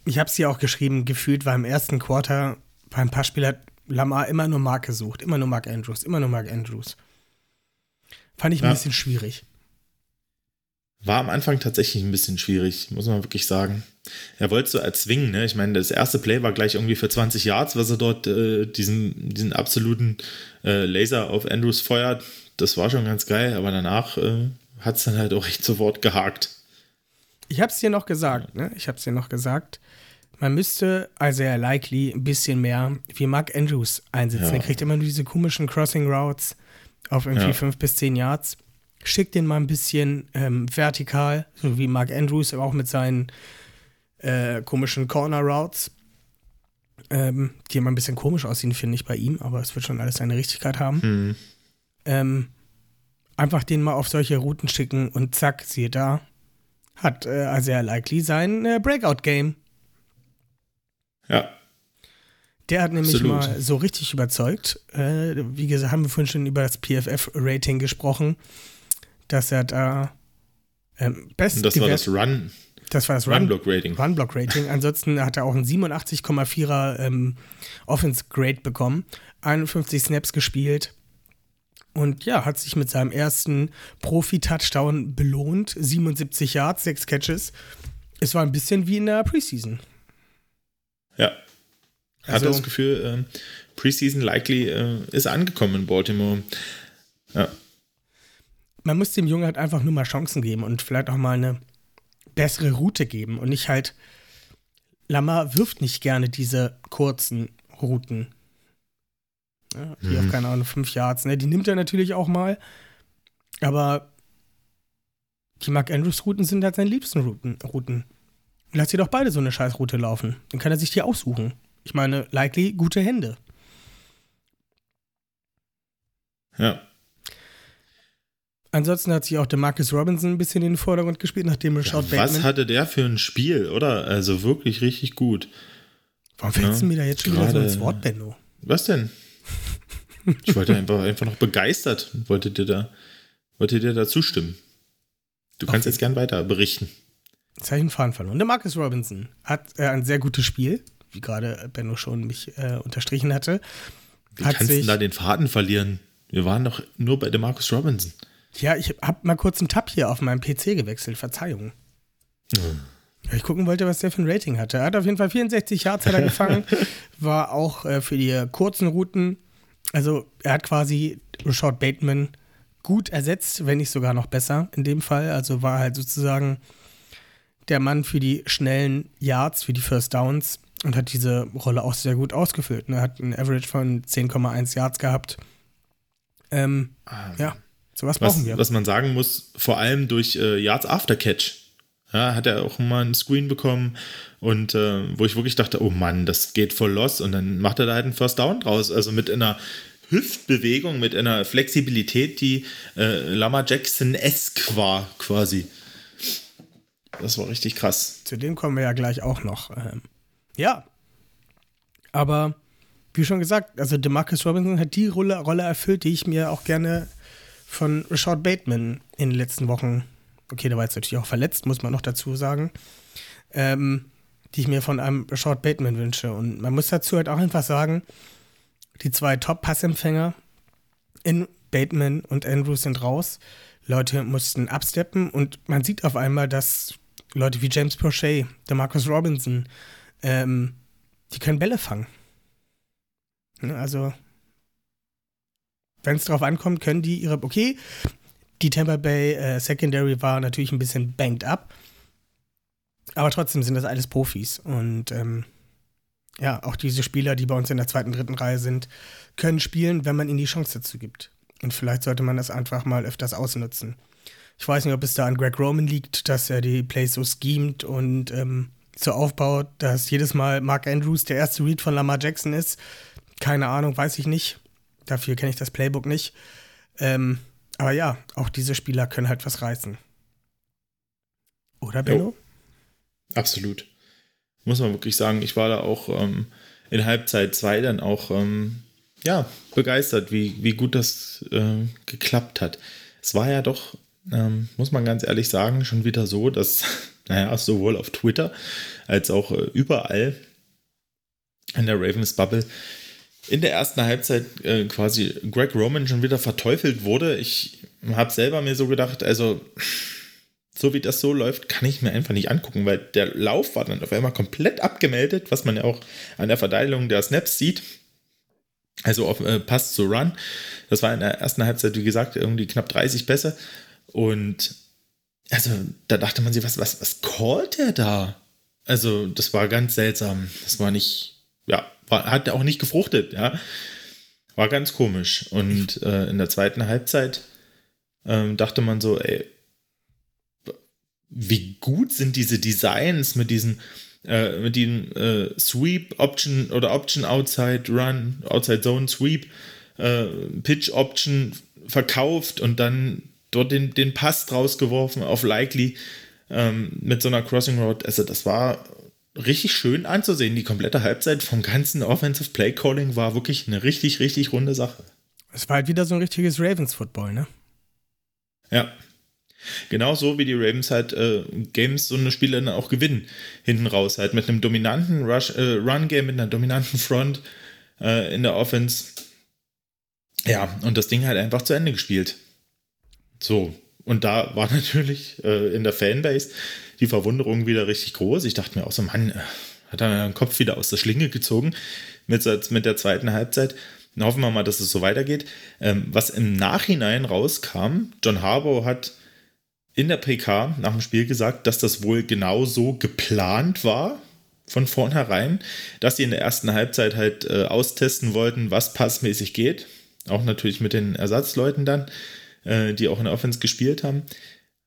Ich habe es hier auch geschrieben, gefühlt war im ersten Quarter beim Passspieler Lamar immer nur Mark gesucht, immer nur Mark Andrews, immer nur Mark Andrews. Fand ich ein ja. bisschen schwierig. War am Anfang tatsächlich ein bisschen schwierig, muss man wirklich sagen. Er wollte so erzwingen, ne? Ich meine, das erste Play war gleich irgendwie für 20 Yards, was er dort äh, diesen, diesen absoluten äh, Laser auf Andrews feuert. Das war schon ganz geil, aber danach äh, hat es dann halt auch echt sofort gehakt. Ich habe es dir noch gesagt, ne? Ich habe es dir noch gesagt. Man müsste Isaiah Likely ein bisschen mehr wie Mark Andrews einsetzen. Ja. Er kriegt immer nur diese komischen Crossing Routes auf irgendwie ja. fünf bis zehn Yards. Schickt den mal ein bisschen ähm, vertikal, so wie Mark Andrews, aber auch mit seinen äh, komischen Corner Routes. Ähm, die immer ein bisschen komisch aussehen, finde ich bei ihm, aber es wird schon alles seine Richtigkeit haben. Mhm. Ähm, einfach den mal auf solche Routen schicken und zack, siehe da, hat äh, sehr likely sein äh, Breakout-Game. Ja. Der hat nämlich Absolut. mal so richtig überzeugt. Äh, wie gesagt, haben wir vorhin schon über das PFF-Rating gesprochen, dass er da ähm, best Das war das Run. Das war das Run-Block-Rating. Run-Block-Rating. Ansonsten hat er auch ein 87,4er ähm, Offense-Grade bekommen. 51 Snaps gespielt. Und ja, hat sich mit seinem ersten Profi-Touchdown belohnt. 77 Yards, 6 Catches. Es war ein bisschen wie in der Preseason. Ja. Ich also, hatte das Gefühl, äh, Preseason likely äh, ist angekommen in Baltimore. Ja. Man muss dem Jungen halt einfach nur mal Chancen geben und vielleicht auch mal eine bessere Route geben und nicht halt. Lamar wirft nicht gerne diese kurzen Routen. Ja, die mhm. auf keine Ahnung, fünf Yards. Ne? Die nimmt er natürlich auch mal. Aber die Mark Andrews-Routen sind halt seine liebsten Routen. Routen. Lass sie doch beide so eine Scheißroute laufen. Dann kann er sich die aussuchen. Ich meine, likely gute Hände. Ja. Ansonsten hat sich auch der Marcus Robinson ein bisschen in den Vordergrund gespielt, nachdem Rashad ja, Was hatte der für ein Spiel, oder? Also wirklich richtig gut. Warum fällst du mir da jetzt schon wieder so ins Wort, Benno? Was denn? Ich wollte einfach, einfach noch begeistert und wollte dir da, wollte dir da zustimmen. Du kannst Okay. jetzt gern weiter berichten. Jetzt habe ich einen Faden verloren. Der Marcus Robinson hat äh, ein sehr gutes Spiel, wie gerade Benno schon mich äh, unterstrichen hatte. Wie Hat kannst du da den Faden verlieren? Wir waren doch nur bei Demarcus Robinson. Ja, ich habe mal kurz einen Tab hier auf meinem PC gewechselt. Verzeihung. Ich gucken wollte, was der für ein Rating hatte. Er hat auf jeden Fall 64 Yards hat er gefangen. War auch äh, für die kurzen Routen. Also er hat quasi Rashad Bateman gut ersetzt, wenn nicht sogar noch besser in dem Fall. Also war halt sozusagen der Mann für die schnellen Yards, für die First Downs und hat diese Rolle auch sehr gut ausgefüllt. Er hat ein Average von 10,1 Yards gehabt. Ähm, ja, sowas Was, brauchen wir. was man sagen muss, vor allem durch äh, Yards After Catch. Ja, hat er auch mal einen Screen bekommen und äh, wo ich wirklich dachte, oh Mann, das geht voll los und dann macht er da halt einen First Down draus. Also mit einer Hüftbewegung, mit einer Flexibilität, die äh, Lama Jackson-esque war quasi. Das war richtig krass. Zu dem kommen wir ja gleich auch noch. Ähm, ja. Aber wie schon gesagt, also DeMarcus Robinson hat die Rolle, Rolle erfüllt, die ich mir auch gerne von Rashad Bateman in den letzten Wochen, okay, der war jetzt natürlich auch verletzt, muss man noch dazu sagen, ähm, die ich mir von einem Rashad Bateman wünsche. Und man muss dazu halt auch einfach sagen, die zwei Top-Passempfänger in Bateman und Andrews sind raus. Leute mussten absteppen und man sieht auf einmal, dass Leute wie James Prochet, der Marcus Robinson, ähm, die können Bälle fangen. Ne, Also, wenn es drauf ankommt, können die ihre. Okay, die Tampa Bay äh, Secondary war natürlich ein bisschen banked up, aber trotzdem sind das alles Profis und ähm, ja, auch diese Spieler, die bei uns in der zweiten, dritten Reihe sind, können spielen, wenn man ihnen die Chance dazu gibt. Und vielleicht sollte man das einfach mal öfters ausnutzen. Ich weiß nicht, ob es da an Greg Roman liegt, dass er die Plays so schemt und ähm, so aufbaut, dass jedes Mal Mark Andrews der erste Read von Lamar Jackson ist. Keine Ahnung, weiß ich nicht. Dafür kenne ich das Playbook nicht. Ähm, aber ja, auch diese Spieler können halt was reißen. Oder, Benno? Absolut. Muss man wirklich sagen, ich war da auch ähm, in Halbzeit 2 dann auch ähm, ja, begeistert, wie, wie gut das äh, geklappt hat. Es war ja doch, ähm, muss man ganz ehrlich sagen, schon wieder so, dass, naja, sowohl auf Twitter als auch äh, überall in der Ravens Bubble in der ersten Halbzeit äh, quasi Greg Roman schon wieder verteufelt wurde. Ich habe selber mir so gedacht, also so wie das so läuft, kann ich mir einfach nicht angucken, weil der Lauf war dann auf einmal komplett abgemeldet, was man ja auch an der Verteilung der Snaps sieht. Also auf äh, Pass zu Run. Das war in der ersten Halbzeit, wie gesagt, irgendwie knapp 30 besser. Und also da dachte man sich, was, was, was callt der da? Also das war ganz seltsam. Das war nicht, ja, war, hat auch nicht gefruchtet, ja. War ganz komisch. Und äh, in der zweiten Halbzeit ähm, dachte man so, ey, wie gut sind diese Designs mit diesen äh, mit den äh, Sweep Option oder Option Outside Run, Outside Zone Sweep, äh, Pitch Option verkauft und dann dort den, den Pass draus geworfen auf Likely ähm, mit so einer Crossing Road. Also das war richtig schön anzusehen. Die komplette Halbzeit vom ganzen Offensive Play Calling war wirklich eine richtig, richtig runde Sache. Es war halt wieder so ein richtiges Ravens-Football, ne? Ja. Genauso wie die Ravens halt äh, Games so eine Spiele dann auch gewinnen. Hinten raus. Halt mit einem dominanten Rush, äh, Run-Game, mit einer dominanten Front äh, in der Offense. Ja, und das Ding halt einfach zu Ende gespielt. So. Und da war natürlich äh, in der Fanbase die Verwunderung wieder richtig groß. Ich dachte mir auch so, Mann, äh, hat er den Kopf wieder aus der Schlinge gezogen mit, mit der zweiten Halbzeit. Dann hoffen wir mal, dass es so weitergeht. Ähm, was im Nachhinein rauskam, John Harbaugh hat in der PK nach dem Spiel gesagt, dass das wohl genau so geplant war von vornherein, dass sie in der ersten Halbzeit halt äh, austesten wollten, was passmäßig geht. Auch natürlich mit den Ersatzleuten dann, äh, die auch in der Offense gespielt haben.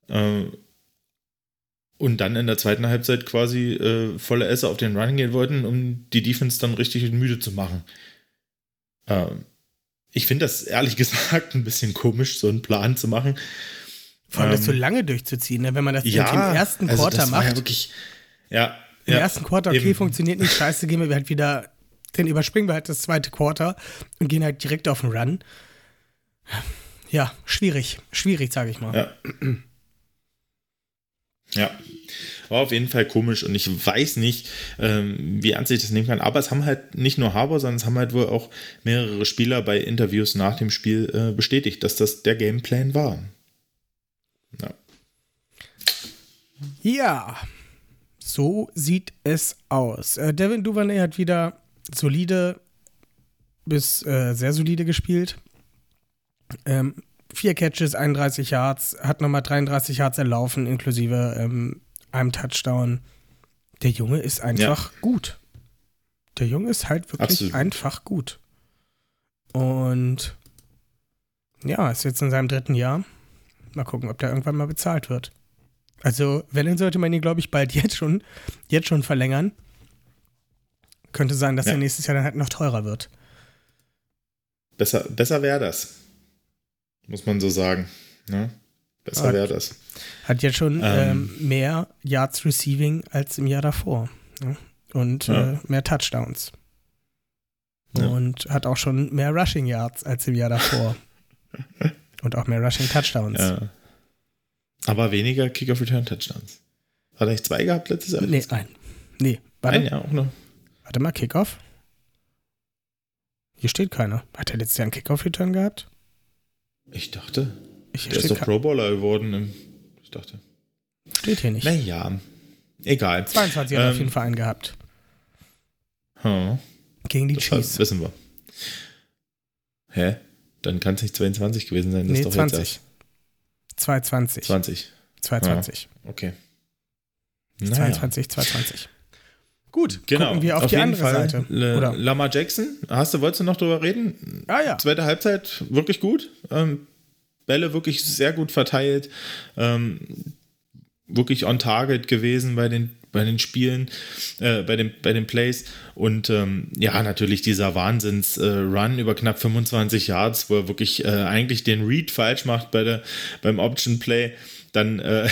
Äh, und dann in der zweiten Halbzeit quasi äh, volle Esse auf den Run gehen wollten, um die Defense dann richtig müde zu machen. Ähm, ich finde das ehrlich gesagt ein bisschen komisch, so einen Plan zu machen. Vor allem das Ähm, so lange durchzuziehen, ne? wenn man das Ja, im ersten also Quarter das macht. Ja, wirklich, ja, im Ja, ersten Quarter, okay, eben. funktioniert nicht, scheiße, gehen wir halt wieder, dann überspringen wir halt das zweite Quarter und gehen halt direkt auf den Run. Ja, schwierig, schwierig, sage ich mal. Ja. Ja. War auf jeden Fall komisch und ich weiß nicht, ähm, wie ernst ich das nehmen kann. Aber es haben halt nicht nur Harbour, sondern es haben halt wohl auch mehrere Spieler bei Interviews nach dem Spiel äh, bestätigt, dass das der Gameplan war. Ja. Ja, so sieht es aus. Äh, Devin Duvernay hat wieder solide bis äh, sehr solide gespielt. Ähm, vier Catches, 31 Yards, hat nochmal 33 Yards erlaufen, inklusive ähm, einem Touchdown. Der Junge ist einfach gut. Der Junge ist halt wirklich Absolut. einfach gut. Und ja, ist jetzt in seinem dritten Jahr. Mal gucken, ob der irgendwann mal bezahlt wird. Also, wenn, dann sollte man ihn, glaube ich, bald jetzt schon, jetzt schon verlängern. Könnte sein, dass Ja. er nächstes Jahr dann halt noch teurer wird. Besser, besser wäre das. Muss man so sagen. Ne? Besser wäre das. Hat jetzt schon Ähm. ähm, mehr Yards Receiving als im Jahr davor. Ja? Und Ja. äh, mehr Touchdowns. Ja. Und hat auch schon mehr Rushing Yards als im Jahr davor. Und auch mehr Rushing Touchdowns. Ja. Aber weniger Kick-Off-Return-Touchdowns. Hat er nicht zwei gehabt letztes Jahr? Nee, ein. Nee, warte, Ein Jahr auch noch. warte mal, Kickoff. Hier steht keiner. Hat er letztes Jahr einen Kickoff-Return gehabt? Ich dachte, Ich, der ist doch Pro Bowler geworden. Ich dachte. steht hier nicht. Naja, egal. 22 hat er auf Ähm, jeden Fall einen gehabt. Hm, Gegen die das Chiefs. wissen wir. Hä? Dann kann es nicht 22 gewesen sein. Das Nee, ist doch 20. jetzt erst 220. 20. 220. Okay. Naja. 22, 220. Gut, Genau. gucken wir auf, die jeden andere Fall. Seite. Le- Oder? Lamar Jackson, hast du, wolltest du noch drüber reden? Ah ja. Zweite Halbzeit wirklich gut. Ähm, Bälle wirklich sehr gut verteilt. Ähm, wirklich on target gewesen bei den, bei den Spielen, äh, bei, den, bei den Plays. Und ähm, ja, natürlich dieser Wahnsinns-Run über knapp 25 Yards, wo er wirklich äh, eigentlich den Read falsch macht bei der, beim Option-Play. Dann äh,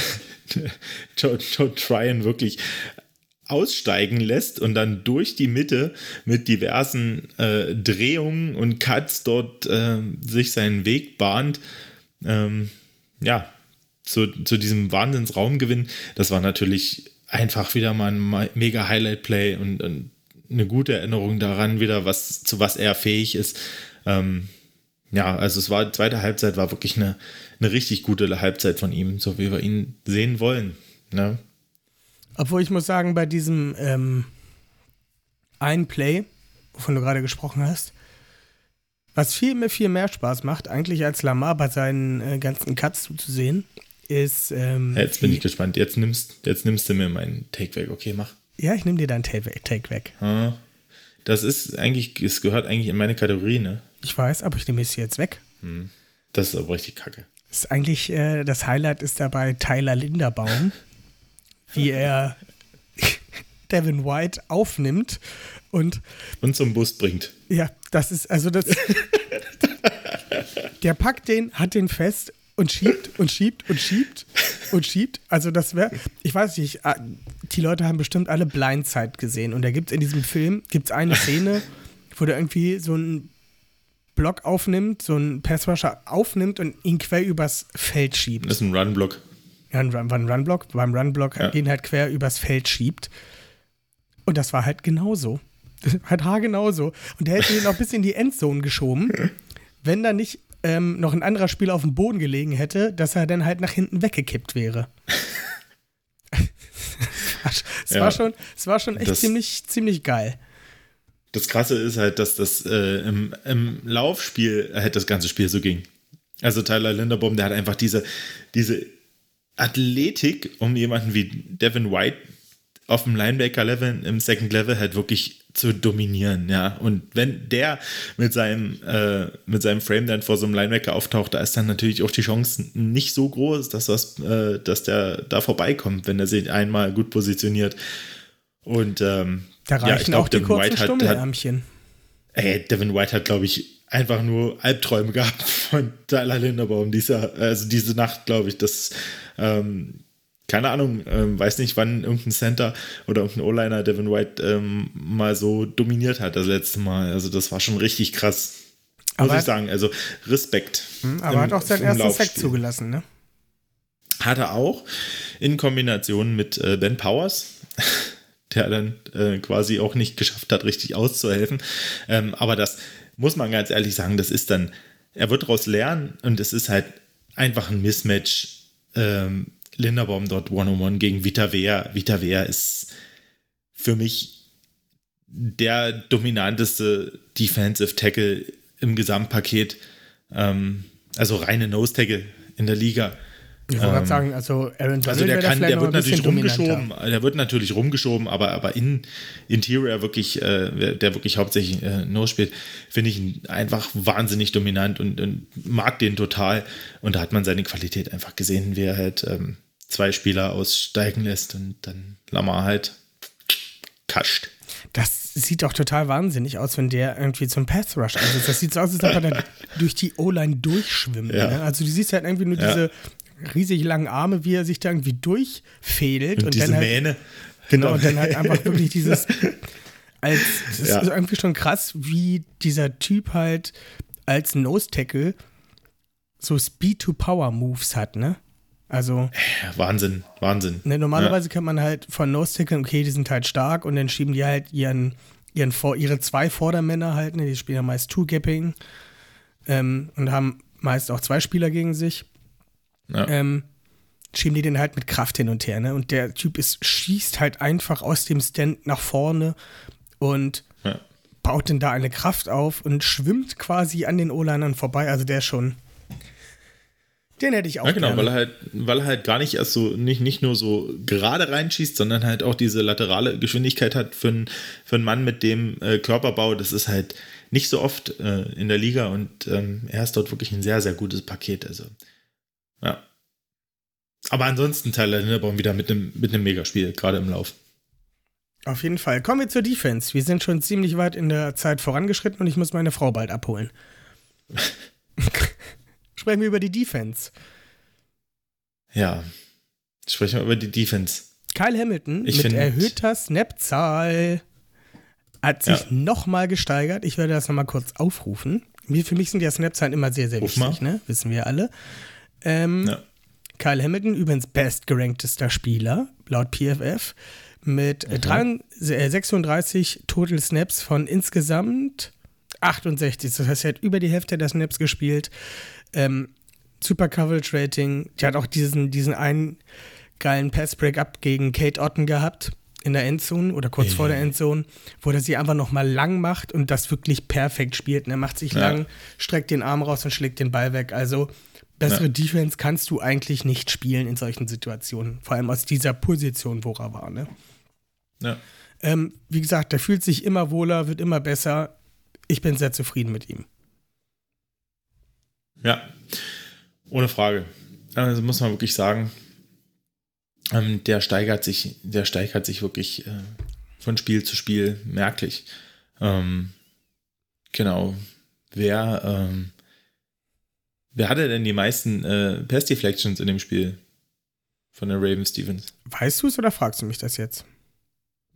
Joe, Joe Tryon wirklich aussteigen lässt und dann durch die Mitte mit diversen äh, Drehungen und Cuts dort äh, sich seinen Weg bahnt. Ähm, ja, zu, zu diesem Wahnsinnsraumgewinn. Das war natürlich einfach wieder mal ein mega Highlight-Play und, und eine gute Erinnerung daran wieder, was, zu was er fähig ist. Ähm, ja, also es war, zweite Halbzeit war wirklich eine, eine richtig gute Halbzeit von ihm, so wie wir ihn sehen wollen. Ne? Obwohl ich muss sagen, bei diesem ähm, einen Play, wovon du gerade gesprochen hast, was viel mehr, viel mehr Spaß macht, eigentlich als Lamar bei seinen äh, ganzen Cuts zuzusehen, ist. Ähm, Jetzt bin ich gespannt. Jetzt nimmst, jetzt nimmst du mir meinen Take weg. Okay, mach. Ja, ich nehme dir deinen Take, Take weg. Ah, Das ist eigentlich, es gehört eigentlich in meine Kategorie, ne? Ich weiß, aber ich nehme es jetzt weg. Das ist aber richtig kacke. Das ist eigentlich, äh, das Highlight ist dabei Tyler Linderbaum, wie er Devin White aufnimmt und Und zum Bus bringt. Ja, das ist, also das. der packt den, hat den fest und schiebt und schiebt und schiebt und schiebt. Also das wäre, ich weiß nicht, ah, die Leute haben bestimmt alle Blindside gesehen. Und da gibt es in diesem Film, gibt es eine Szene, wo der irgendwie so einen Block aufnimmt, so einen Passrusher aufnimmt und ihn quer übers Feld schiebt. Das ist ein Run-Block. Ja, ein Run, war ein Runblock, beim Runblock Ja. den halt quer übers Feld schiebt. Und das war halt genauso. halt haargenauso. Und der hätte ihn auch bis in die Endzone geschoben, wenn da nicht ähm, noch ein anderer Spieler auf dem Boden gelegen hätte, dass er dann halt nach hinten weggekippt wäre. es, Ja. war schon, es war schon echt Das- ziemlich, ziemlich geil. Das Krasse ist halt, dass das äh, im, im Laufspiel halt das ganze Spiel so ging. Also Tyler Linderbaum, der hat einfach diese, diese Athletik, um jemanden wie Devin White auf dem Linebacker-Level, im Second Level halt wirklich zu dominieren, ja. Und wenn der mit seinem, äh, mit seinem Frame dann vor so einem Linebacker auftaucht, da ist dann natürlich auch die Chance nicht so groß, dass, das, äh, dass der da vorbeikommt, wenn er sich einmal gut positioniert. Und ähm, Da ja, ich reichen glaub, auch die kurzen White hat. Ey, Devin White hat, glaube ich, einfach nur Albträume gehabt von Tyler Linderbaum dieser, also diese Nacht, glaube ich. Das, ähm, keine Ahnung, ähm, weiß nicht, wann irgendein Center oder irgendein O-Liner Devin White ähm, mal so dominiert hat das letzte Mal. Also das war schon richtig krass. Muss Aber- ich sagen. Also Respekt. Hm, aber im- hat auch seinen ersten Sack Laufspiel. zugelassen, ne? Hat er auch in Kombination mit äh, Ben Powers, der dann äh, quasi auch nicht geschafft hat, richtig auszuhelfen. Ähm, aber das muss man ganz ehrlich sagen, das ist dann, er wird daraus lernen und es ist halt einfach ein Mismatch. Ähm, Linderbaum dort One-on-One gegen Vita Vea. Vita Vea ist für mich der dominanteste Defensive Tackle im Gesamtpaket. Ähm, also reine Nose Tackle in der Liga. Ich wollte gerade sagen, also Aaron Donald Also der kann, der wird natürlich dominanter. rumgeschoben, der wird natürlich rumgeschoben, aber, aber in Interior wirklich, äh, der wirklich hauptsächlich äh, Nose spielt, finde ich ihn einfach wahnsinnig dominant und, und mag den total. Und da hat man seine Qualität einfach gesehen, wie er halt ähm, zwei Spieler aussteigen lässt und dann Lamar halt kascht. Das sieht doch total wahnsinnig aus, wenn der irgendwie zum Pass Rush also Das sieht so aus, als ob er da durch die O-Line durchschwimmt. Ja. Ne? Also du siehst halt irgendwie nur Ja. diese riesig langen Arme, wie er sich da irgendwie durchfädelt. Und, Und, diese dann halt, Mähne. Genau, und dann halt einfach wirklich dieses. Als, das Ja. ist irgendwie schon krass, wie dieser Typ halt als Nose Tackle so Speed-to-Power-Moves hat, ne? Also, Ja, Wahnsinn, Wahnsinn. ne, normalerweise kennt man halt von Nose Tackle, okay, die sind halt stark und dann schieben die halt ihren, ihren ihre zwei Vordermänner halt, ne? Die spielen ja meist Two-Gapping ähm, und haben meist auch zwei Spieler gegen sich. Ja. ähm, schieben die den halt mit Kraft hin und her, ne? Und der Typ ist, schießt halt einfach aus dem Stand nach vorne und Ja. baut denn da eine Kraft auf und schwimmt quasi an den O-Linern vorbei. Also der schon. Den hätte ich auch Ja, genau, gerne. weil er halt, weil er halt gar nicht erst so, nicht, nicht nur so gerade reinschießt, sondern halt auch diese laterale Geschwindigkeit hat für, einen- für einen Mann mit dem äh, Körperbau. Das ist halt nicht so oft äh, in der Liga und ähm, er ist dort wirklich ein sehr, sehr gutes Paket. Also, ja. Aber ansonsten Tyler Linderbaum wieder mit einem, mit einem Megaspiel, gerade im Lauf. Auf jeden Fall. Kommen wir zur Defense. Wir sind schon ziemlich weit in der Zeit vorangeschritten und ich muss meine Frau bald abholen. Sprechen wir über die Defense. Ja. Sprechen wir über die Defense. Kyle Hamilton Ich mit erhöhter Snap-Zahl hat sich Ja. nochmal gesteigert. Ich werde das nochmal kurz aufrufen. Für mich sind ja Snap-Zahlen immer sehr, sehr Ruf wichtig, ne? Wissen wir alle. Ähm, Ja. Kyle Hamilton, übrigens bestgeranktester Spieler, laut PFF, mit Mhm. äh, 33, äh, 36 Total Snaps von insgesamt 68. Das heißt, er hat über die Hälfte der Snaps gespielt. Ähm, super Coverage Rating. Der hat auch diesen, diesen einen geilen Pass-Break-Up gegen Kate Otten gehabt in der Endzone oder kurz vor der Endzone, wo er sie einfach nochmal lang macht und das wirklich perfekt spielt. Und er macht sich Ja. lang, streckt den Arm raus und schlägt den Ball weg. Also bessere Ja. Defense kannst du eigentlich nicht spielen in solchen Situationen. Vor allem aus dieser Position, wo er war. Ne? Ja. Ähm, wie gesagt, der fühlt sich immer wohler, wird immer besser. Ich bin sehr zufrieden mit ihm. Ja, ohne Frage. Also muss man wirklich sagen, ähm, der steigert sich, der steigert sich wirklich äh, von Spiel zu Spiel merklich. Ähm, genau. Wer, ähm, wer hatte denn die meisten äh, Pass Deflections in dem Spiel von der Ravens Stevens? Weißt du es oder fragst du mich das jetzt?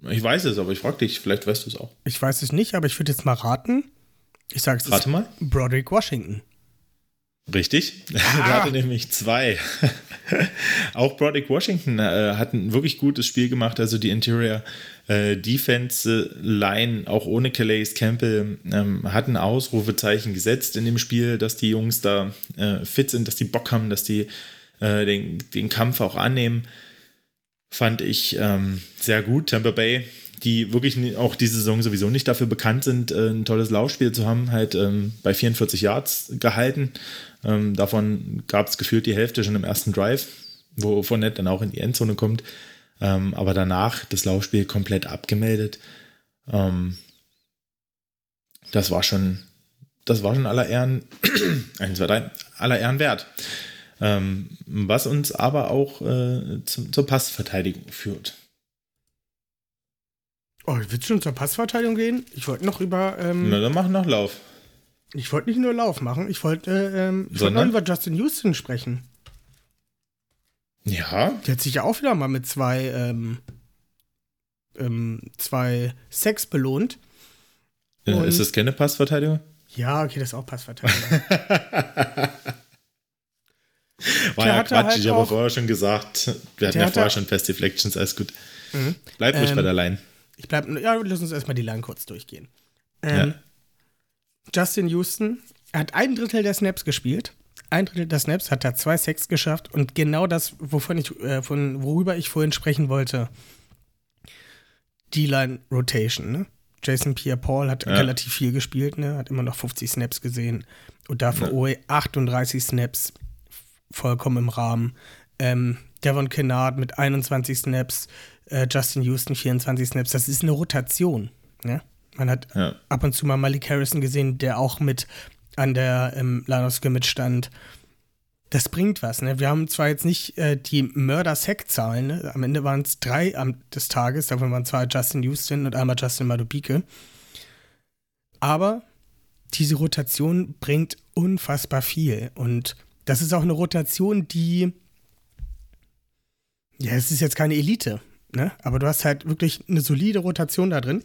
Ich weiß es, aber ich frage dich, vielleicht weißt du es auch. Ich weiß es nicht, aber ich würde jetzt mal raten. Ich sage es Rate mal. Broderick Washington. Richtig. Ah. Er hatte nämlich zwei. Auch Broderick Washington äh, hat ein wirklich gutes Spiel gemacht. Also die Interior äh, Defense Line, auch ohne Calais Campbell, ähm, hat ein Ausrufezeichen gesetzt in dem Spiel, dass die Jungs da äh, fit sind, dass die Bock haben, dass die äh, den, den Kampf auch annehmen. Fand ich ähm, sehr gut. Tampa Bay, die wirklich auch diese Saison sowieso nicht dafür bekannt sind, äh, ein tolles Laufspiel zu haben, halt ähm, bei 44 Yards gehalten. Ähm, davon gab es gefühlt die Hälfte schon im ersten Drive, wo Fournette dann auch in die Endzone kommt. Ähm, aber danach das Laufspiel komplett abgemeldet. Ähm, das war schon, das war schon aller Ehren, eins, zwei, drei, aller Ehren wert. Ähm, was uns aber auch äh, zu, zur Passverteidigung führt. Oh, willst du schon zur Passverteidigung gehen? Ich wollte noch über. Ähm, Na, dann machen noch Lauf. Ich wollte nicht nur Lauf machen, ich wollte ähm, ich wollte noch über Justin Houston sprechen. Ja. Die hat sich ja auch wieder mal mit zwei, ähm, ähm, zwei Sex belohnt. Äh, Und- ist das keine Passverteidigung? Ja, okay, das ist auch Passverteidigung. War Der ja Quatsch, halt ich habe vorher schon gesagt, wir hatten Der ja vorher schon Fast Deflections, alles gut. Mhm. Bleib ruhig Ähm, bei der Line. Ich bleib, ja, lass uns erstmal die Line kurz durchgehen. Ähm, Justin Houston hat ein Drittel der Snaps gespielt. Ein Drittel der Snaps hat er zwei Sacks geschafft und genau das, wovon ich, äh, von, worüber ich vorhin sprechen wollte, die Line Rotation, ne? Jason Pierre-Paul hat Ja. relativ viel gespielt, ne? Hat immer noch 50 Snaps gesehen. Und dafür Ja. OE 38 Snaps vollkommen im Rahmen. Ähm, Devon Kennard mit 21 Snaps, äh, Justin Houston 24 Snaps. Das ist eine Rotation. Ne? Man hat Ja. ab und zu mal Malik Harrison gesehen, der auch mit an der ähm, Line of Scrimmage stand. Das bringt was. Ne? Wir haben zwar jetzt nicht äh, die Mörder-Sack-Zahlen. Ne? Am Ende waren es drei am, des Tages. Davon waren zwei Justin Houston und einmal Justin Madubike. Aber diese Rotation bringt unfassbar viel. Und das ist auch eine Rotation, die. Ja, es ist jetzt keine Elite, ne? Aber du hast halt wirklich eine solide Rotation da drin,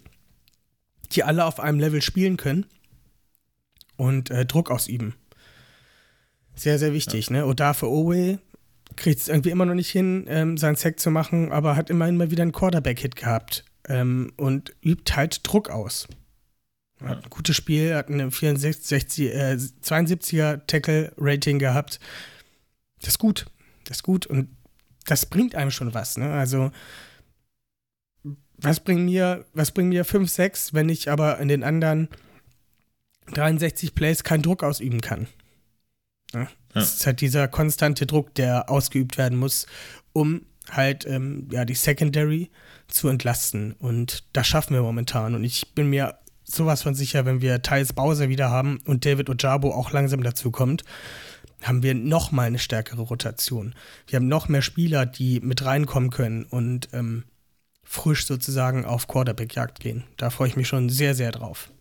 die alle auf einem Level spielen können und äh, Druck ausüben. Sehr, sehr wichtig, ne? Und dafür Owe kriegt es irgendwie immer noch nicht hin, ähm, seinen Sack zu machen, aber hat immerhin mal wieder einen Quarterback-Hit gehabt ähm, und übt halt Druck aus. Hat ein gutes Spiel, hat eine 64, äh, 72er Tackle-Rating gehabt. Das ist gut. Das ist gut und das bringt einem schon was, ne? Also, was bringt mir, was bringt mir 5, 6, wenn ich aber in den anderen 63 Plays keinen Druck ausüben kann? Ja? Das ist halt dieser konstante Druck, der ausgeübt werden muss, um halt ähm, ja, die Secondary zu entlasten. Und das schaffen wir momentan. Und ich bin mir sowas von sicher, wenn wir Thais Bowser wieder haben und David Ojabo auch langsam dazu kommt, haben wir noch mal eine stärkere Rotation. Wir haben noch mehr Spieler, die mit reinkommen können und ähm, frisch sozusagen auf Quarterback-Jagd gehen. Da freue ich mich schon sehr, sehr drauf.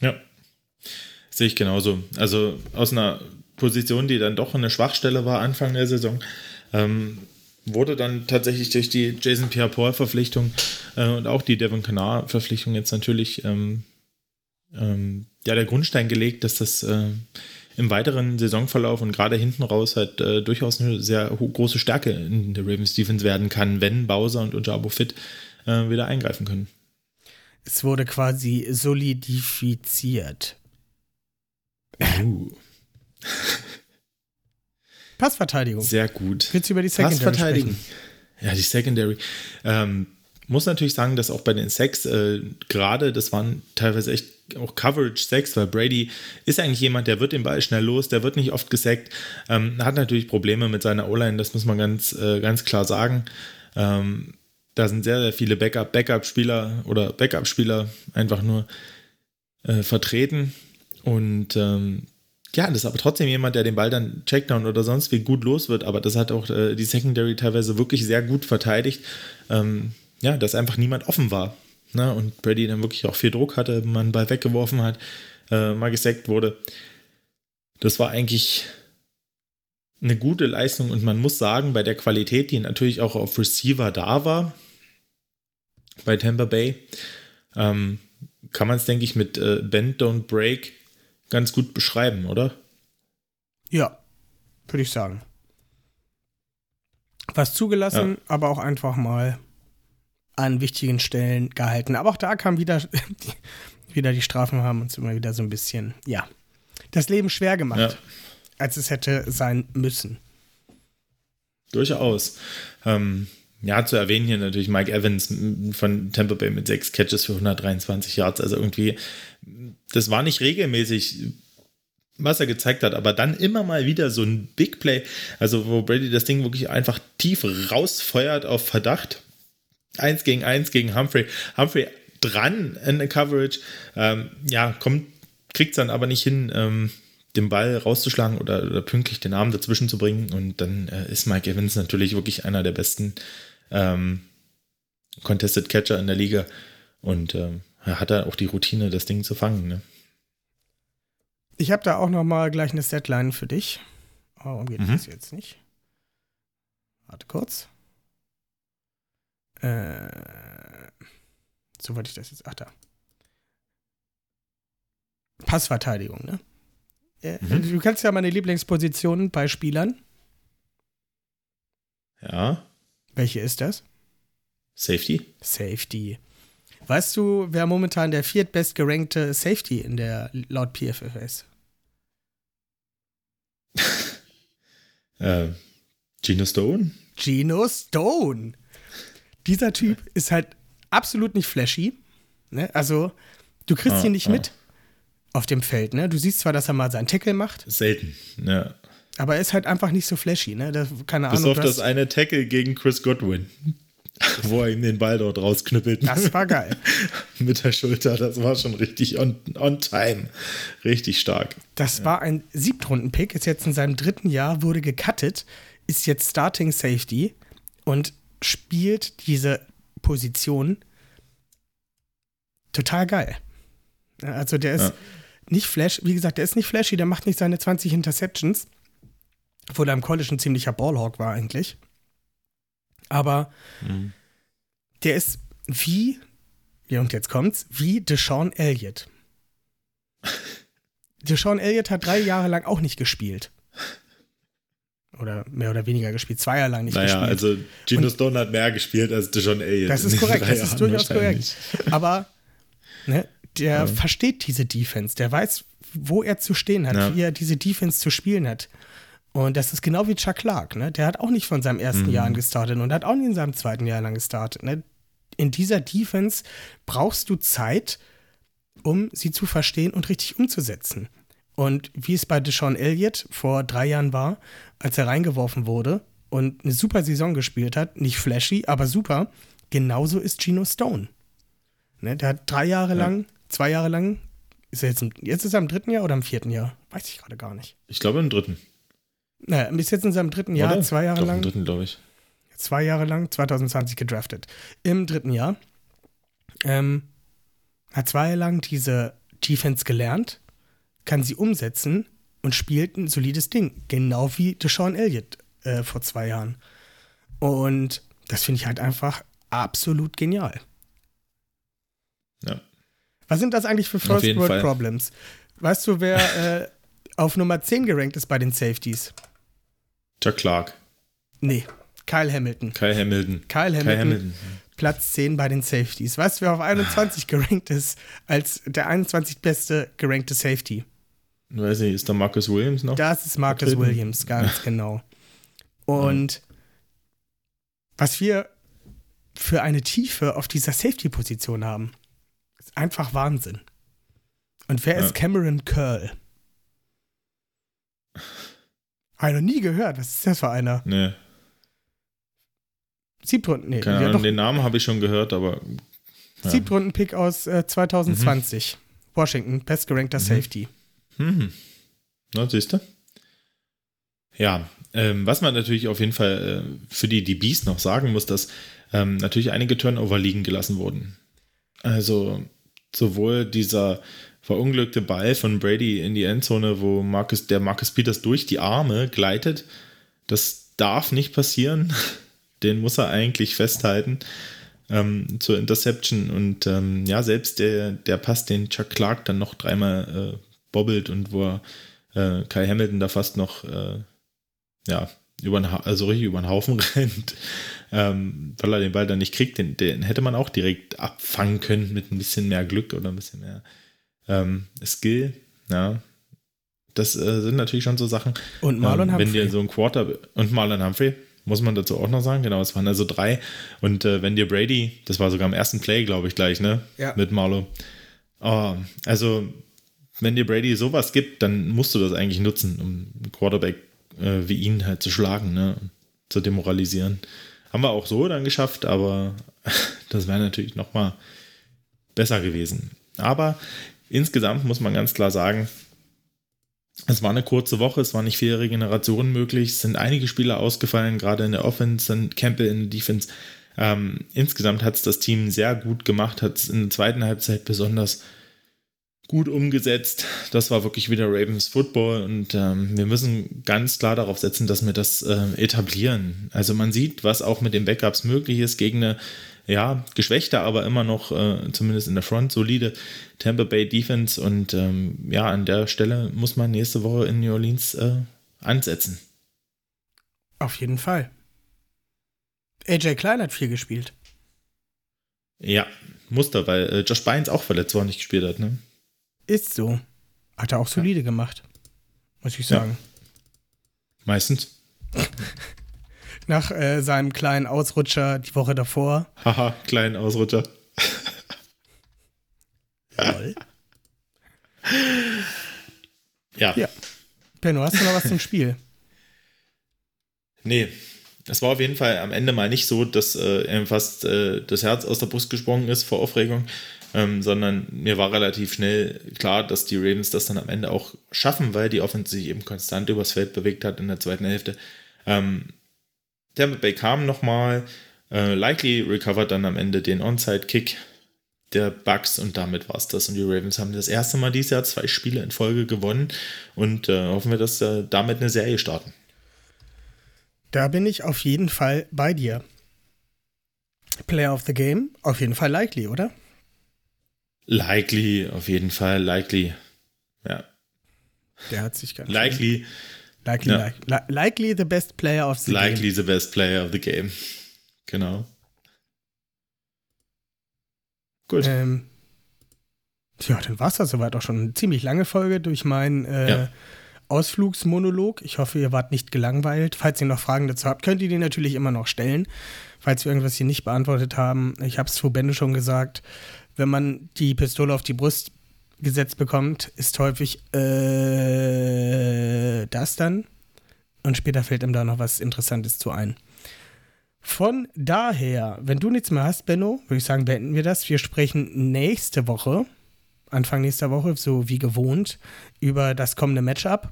Ja. Sehe ich genauso. Also aus einer Position, die dann doch eine Schwachstelle war Anfang der Saison, ähm, wurde dann tatsächlich durch die Jason Pierre-Paul-Verpflichtung äh, und auch die Devon Canard-Verpflichtung jetzt natürlich ähm, ähm, ja, der Grundstein gelegt, dass das äh, im weiteren Saisonverlauf und gerade hinten raus halt äh, durchaus eine sehr große Stärke in der Ravens Defense werden kann, wenn Bowser und Ojabo fit äh, wieder eingreifen können. Es wurde quasi solidifiziert. Uh, Passverteidigung. sehr gut. Willst du über die Secondary Passverteidigen. sprechen? Ja, die Secondary. Ähm, muss natürlich sagen, dass auch bei den Sacks äh, gerade, das waren teilweise echt auch Coverage-Sacks, weil Brady ist eigentlich jemand, der wird den Ball schnell los, der wird nicht oft gesackt, ähm, hat natürlich Probleme mit seiner O-Line, das muss man ganz, äh, ganz klar sagen. Ähm, da sind sehr, sehr viele Backup, Backup-Spieler oder Backup-Spieler einfach nur äh, vertreten und ähm, ja, das ist aber trotzdem jemand, der den Ball dann Checkdown oder sonst wie gut los wird, aber das hat auch äh, die Secondary teilweise wirklich sehr gut verteidigt. Ähm, ja, dass einfach niemand offen war. Ne? Und Brady dann wirklich auch viel Druck hatte, man einen Ball weggeworfen hat, äh, mal gesackt wurde. Das war eigentlich eine gute Leistung und man muss sagen, bei der Qualität, die natürlich auch auf Receiver da war, bei Tampa Bay, ähm, kann man es, denke ich, mit äh, Bend Don't Break ganz gut beschreiben, oder? Ja, würde ich sagen. Was zugelassen, aber auch einfach mal an wichtigen Stellen gehalten. Aber auch da kam wieder, die, wieder die Strafen haben uns immer wieder so ein bisschen, ja, das Leben schwer gemacht, Ja. als es hätte sein müssen. Durchaus. Ähm, ja, zu erwähnen hier natürlich Mike Evans von Tampa Bay mit sechs Catches für 123 Yards. Also irgendwie, das war nicht regelmäßig, was er gezeigt hat, aber dann immer mal wieder so ein Big Play, also wo Brady das Ding wirklich einfach tief rausfeuert auf Verdacht. Eins gegen eins gegen Humphrey. Humphrey dran in der Coverage. Ähm, ja, kommt, kriegt es dann aber nicht hin, ähm, den Ball rauszuschlagen oder, oder pünktlich den Arm dazwischen zu bringen. Und dann äh, ist Mike Evans natürlich wirklich einer der besten ähm, Contested Catcher in der Liga. Und ähm, er hat da auch die Routine, das Ding zu fangen. Ne? Ich habe da auch noch mal gleich eine Setline für dich. Warum geht Mhm. das jetzt nicht? Warte kurz. Äh, so wollte ich das jetzt. Ach da. Passverteidigung, ne? Äh, Mhm. Du kennst ja meine Lieblingsposition bei Spielern. Ja. Welche ist das? Safety? Safety. Weißt du, wer momentan der viertbest gerankte Safety in der laut PFF ist? Äh, Gino Stone? Geno Stone. Dieser Typ ist halt absolut nicht flashy. Ne? Also, du kriegst Ah, ihn nicht ah. mit auf dem Feld. Ne? Du siehst zwar, dass er mal seinen Tackle macht, Selten. Ja. aber er ist halt einfach nicht so flashy. Ne? Das, keine Bis Ahnung. auf das eine Tackle gegen Chris Godwin. Wo er ihm den Ball dort rausknüppelt. das war geil. Mit der Schulter. Das war schon richtig on, on time. Richtig stark. Das war ein Siebtrunden-Pick, ist jetzt in seinem dritten Jahr, wurde gecuttet, ist jetzt Starting Safety und spielt diese Position total geil. Also der ist Ja. nicht flash, wie gesagt, der ist nicht flashy, der macht nicht seine 20 Interceptions, obwohl er im College ein ziemlicher Ballhawk war eigentlich. Aber Mhm. der ist wie, ja und jetzt kommt's, wie Deshaun Elliott. Deshaun Elliott hat drei Jahre lang auch nicht gespielt. Oder mehr oder weniger gespielt, zwei Jahre lang nicht Naja, gespielt. also Gino Stone hat mehr gespielt als Deshaun Elliott. Das ist korrekt, das ist durchaus korrekt. Aber ne, der versteht diese Defense, der weiß, wo er zu stehen hat, Ja. wie er diese Defense zu spielen hat. Und das ist genau wie Chuck Clark, ne? Der hat auch nicht von seinem ersten Mhm. Jahr an gestartet und hat auch nicht in seinem zweiten Jahr lang gestartet. Ne? In dieser Defense brauchst du Zeit, um sie zu verstehen und richtig umzusetzen. Und wie es bei Deshaun Elliott vor drei Jahren war, als er reingeworfen wurde und eine super Saison gespielt hat, nicht flashy, aber super, genauso ist Geno Stone. Ne, der hat drei Jahre lang, zwei Jahre lang, ist er jetzt, im, jetzt ist er im dritten Jahr oder im vierten Jahr? Weiß ich gerade gar nicht. Ich glaube im dritten. Naja, ist jetzt in seinem dritten Jahr, oder? zwei Jahre lang, Im dritten, glaube ich. zwei Jahre lang, 2020 gedraftet. Im dritten Jahr. Ähm, hat zwei Jahre lang diese Defense gelernt, kann sie umsetzen und spielt ein solides Ding. Genau wie Deshaun Elliott äh, vor zwei Jahren. Und das finde ich halt einfach absolut genial. Ja. Was sind das eigentlich für First World Fall. Problems? Weißt du, wer äh, auf Nummer 10 gerankt ist bei den Safeties? Chuck Clark, Nee, Kyle Hamilton. Kai Hamilton. Kyle Hamilton, Kai Hamilton. Platz 10 bei den Safeties. Weißt du, wer auf 21 gerankt ist als der 21 beste gerankte Safety? Weiß nicht, ist da Marcus Williams noch? Das ist Marcus Vertreten. Williams, ganz genau. Und was wir für eine Tiefe auf dieser Safety-Position haben, ist einfach Wahnsinn. Und wer Ja. ist Cameron Curl? Habe ich noch nie gehört. Was ist das für einer? Nee, Siebtrunden, nee, keine ja, Ahnung, den Namen habe ich schon gehört, aber ja. Siebtrunden-Pick aus äh, 2020. Washington, bestgerankter Safety. Hm. Na, siehst du? Ja, ähm, was man natürlich auf jeden Fall äh, für die DBs noch sagen muss, dass ähm, natürlich einige Turnover liegen gelassen wurden. Also sowohl dieser verunglückte Ball von Brady in die Endzone, wo Marcus, der Marcus Peters durch die Arme gleitet, das darf nicht passieren. Den muss er eigentlich festhalten ähm, zur Interception. Und ähm, ja, selbst der, der Pass, den Chuck Clark dann noch dreimal äh, bobbelt und wo er äh, Kai Hamilton da fast noch äh, ja, über den, also richtig über den Haufen rennt, ähm, weil er den Ball dann nicht kriegt, den, den hätte man auch direkt abfangen können mit ein bisschen mehr Glück oder ein bisschen mehr ähm, Skill. Ja, das äh, sind natürlich schon so Sachen. Und Marlon ähm, Wenn Humphrey. dir so ein Quarter und Marlon Humphrey, muss man dazu auch noch sagen, genau, es waren also drei. Und äh, wenn dir Brady, das war sogar am ersten Play, glaube ich, gleich, ne? Ja. Mit Marlo. Oh, also, wenn dir Brady sowas gibt, dann musst du das eigentlich nutzen, um einen Quarterback äh, wie ihn halt zu schlagen, ne? Zu demoralisieren. Haben wir auch so dann geschafft, aber das wäre natürlich nochmal besser gewesen. Aber insgesamt muss man ganz klar sagen, es war eine kurze Woche, es war nicht viel Regeneration möglich, es sind einige Spieler ausgefallen, gerade in der Offense, dann Campbell in der Defense. Ähm, insgesamt hat es das Team sehr gut gemacht, hat es in der zweiten Halbzeit besonders gut umgesetzt. Das war wirklich wieder Ravens Football und ähm, wir müssen ganz klar darauf setzen, dass wir das äh, etablieren. Also man sieht, was auch mit den Backups möglich ist gegen eine ja, geschwächte, aber immer noch äh, zumindest in der Front solide Tampa Bay Defense und ähm, ja, an der Stelle muss man nächste Woche in New Orleans äh, ansetzen. Auf jeden Fall. AJ Klein hat viel gespielt. Ja, Muster, weil äh, Josh Bynes auch verletzt war und nicht gespielt hat, ne? Ist so. Hat er auch solide gemacht. Muss ich sagen. Ja. Meistens. Nach äh, seinem kleinen Ausrutscher die Woche davor. Haha, kleinen Ausrutscher. Toll. ja. Ja. Benno, hast du noch was zum Spiel? Nee, es war auf jeden Fall am Ende mal nicht so, dass äh, fast äh, das Herz aus der Brust gesprungen ist vor Aufregung, ähm, sondern mir war relativ schnell klar, dass die Ravens das dann am Ende auch schaffen, weil die Offense sich eben konstant übers Feld bewegt hat in der zweiten Hälfte. Ähm, Tampa Bay kam nochmal, äh, likely recovered dann am Ende den Onside-Kick der Bucks und damit war es das. Und die Ravens haben das erste Mal dieses Jahr zwei Spiele in Folge gewonnen und äh, hoffen wir, dass äh, damit eine Serie starten. Da bin ich auf jeden Fall bei dir. Player of the Game, auf jeden Fall likely, oder? Likely, auf jeden Fall, likely. Ja. Der hat sich ganz. Likely. Likely, ja. li likely the best player of the likely game. Likely the best player of the game. Genau. Gut. Ähm, ja, dann war es das soweit auch schon. Eine ziemlich lange Folge durch meinen äh, ja. Ausflugsmonolog. Ich hoffe, ihr wart nicht gelangweilt. Falls ihr noch Fragen dazu habt, könnt ihr die natürlich immer noch stellen. Falls wir irgendwas hier nicht beantwortet haben, ich habe es vor Bände schon gesagt, wenn man die Pistole auf die Brust gesetzt bekommt, ist häufig äh, das dann. Und später fällt ihm da noch was Interessantes zu ein. Von daher, wenn du nichts mehr hast, Benno, würde ich sagen, beenden wir das. Wir sprechen nächste Woche, Anfang nächster Woche, so wie gewohnt, über das kommende Matchup.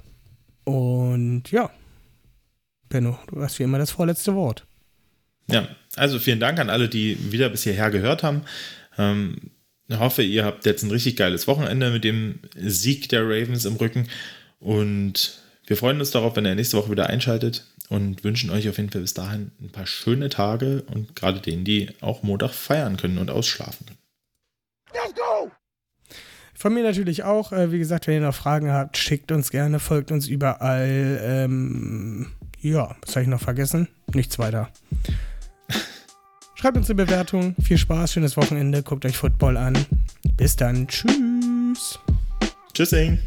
Und ja, Benno, du hast wie immer das vorletzte Wort. Ja, also vielen Dank an alle, die wieder bis hierher gehört haben. Ähm, ich hoffe, ihr habt jetzt ein richtig geiles Wochenende mit dem Sieg der Ravens im Rücken. Und wir freuen uns darauf, wenn ihr nächste Woche wieder einschaltet und wünschen euch auf jeden Fall bis dahin ein paar schöne Tage und gerade denen, die auch Montag feiern können und ausschlafen können. Let's go! Von mir natürlich auch. Äh, wie gesagt, wenn ihr noch Fragen habt, schickt uns gerne, folgt uns überall. Ähm, ja, was habe ich noch vergessen? Nichts weiter. Schreibt uns eine Bewertung. Viel Spaß, schönes Wochenende. Guckt euch Football an. Bis dann. Tschüss. Tschüssing.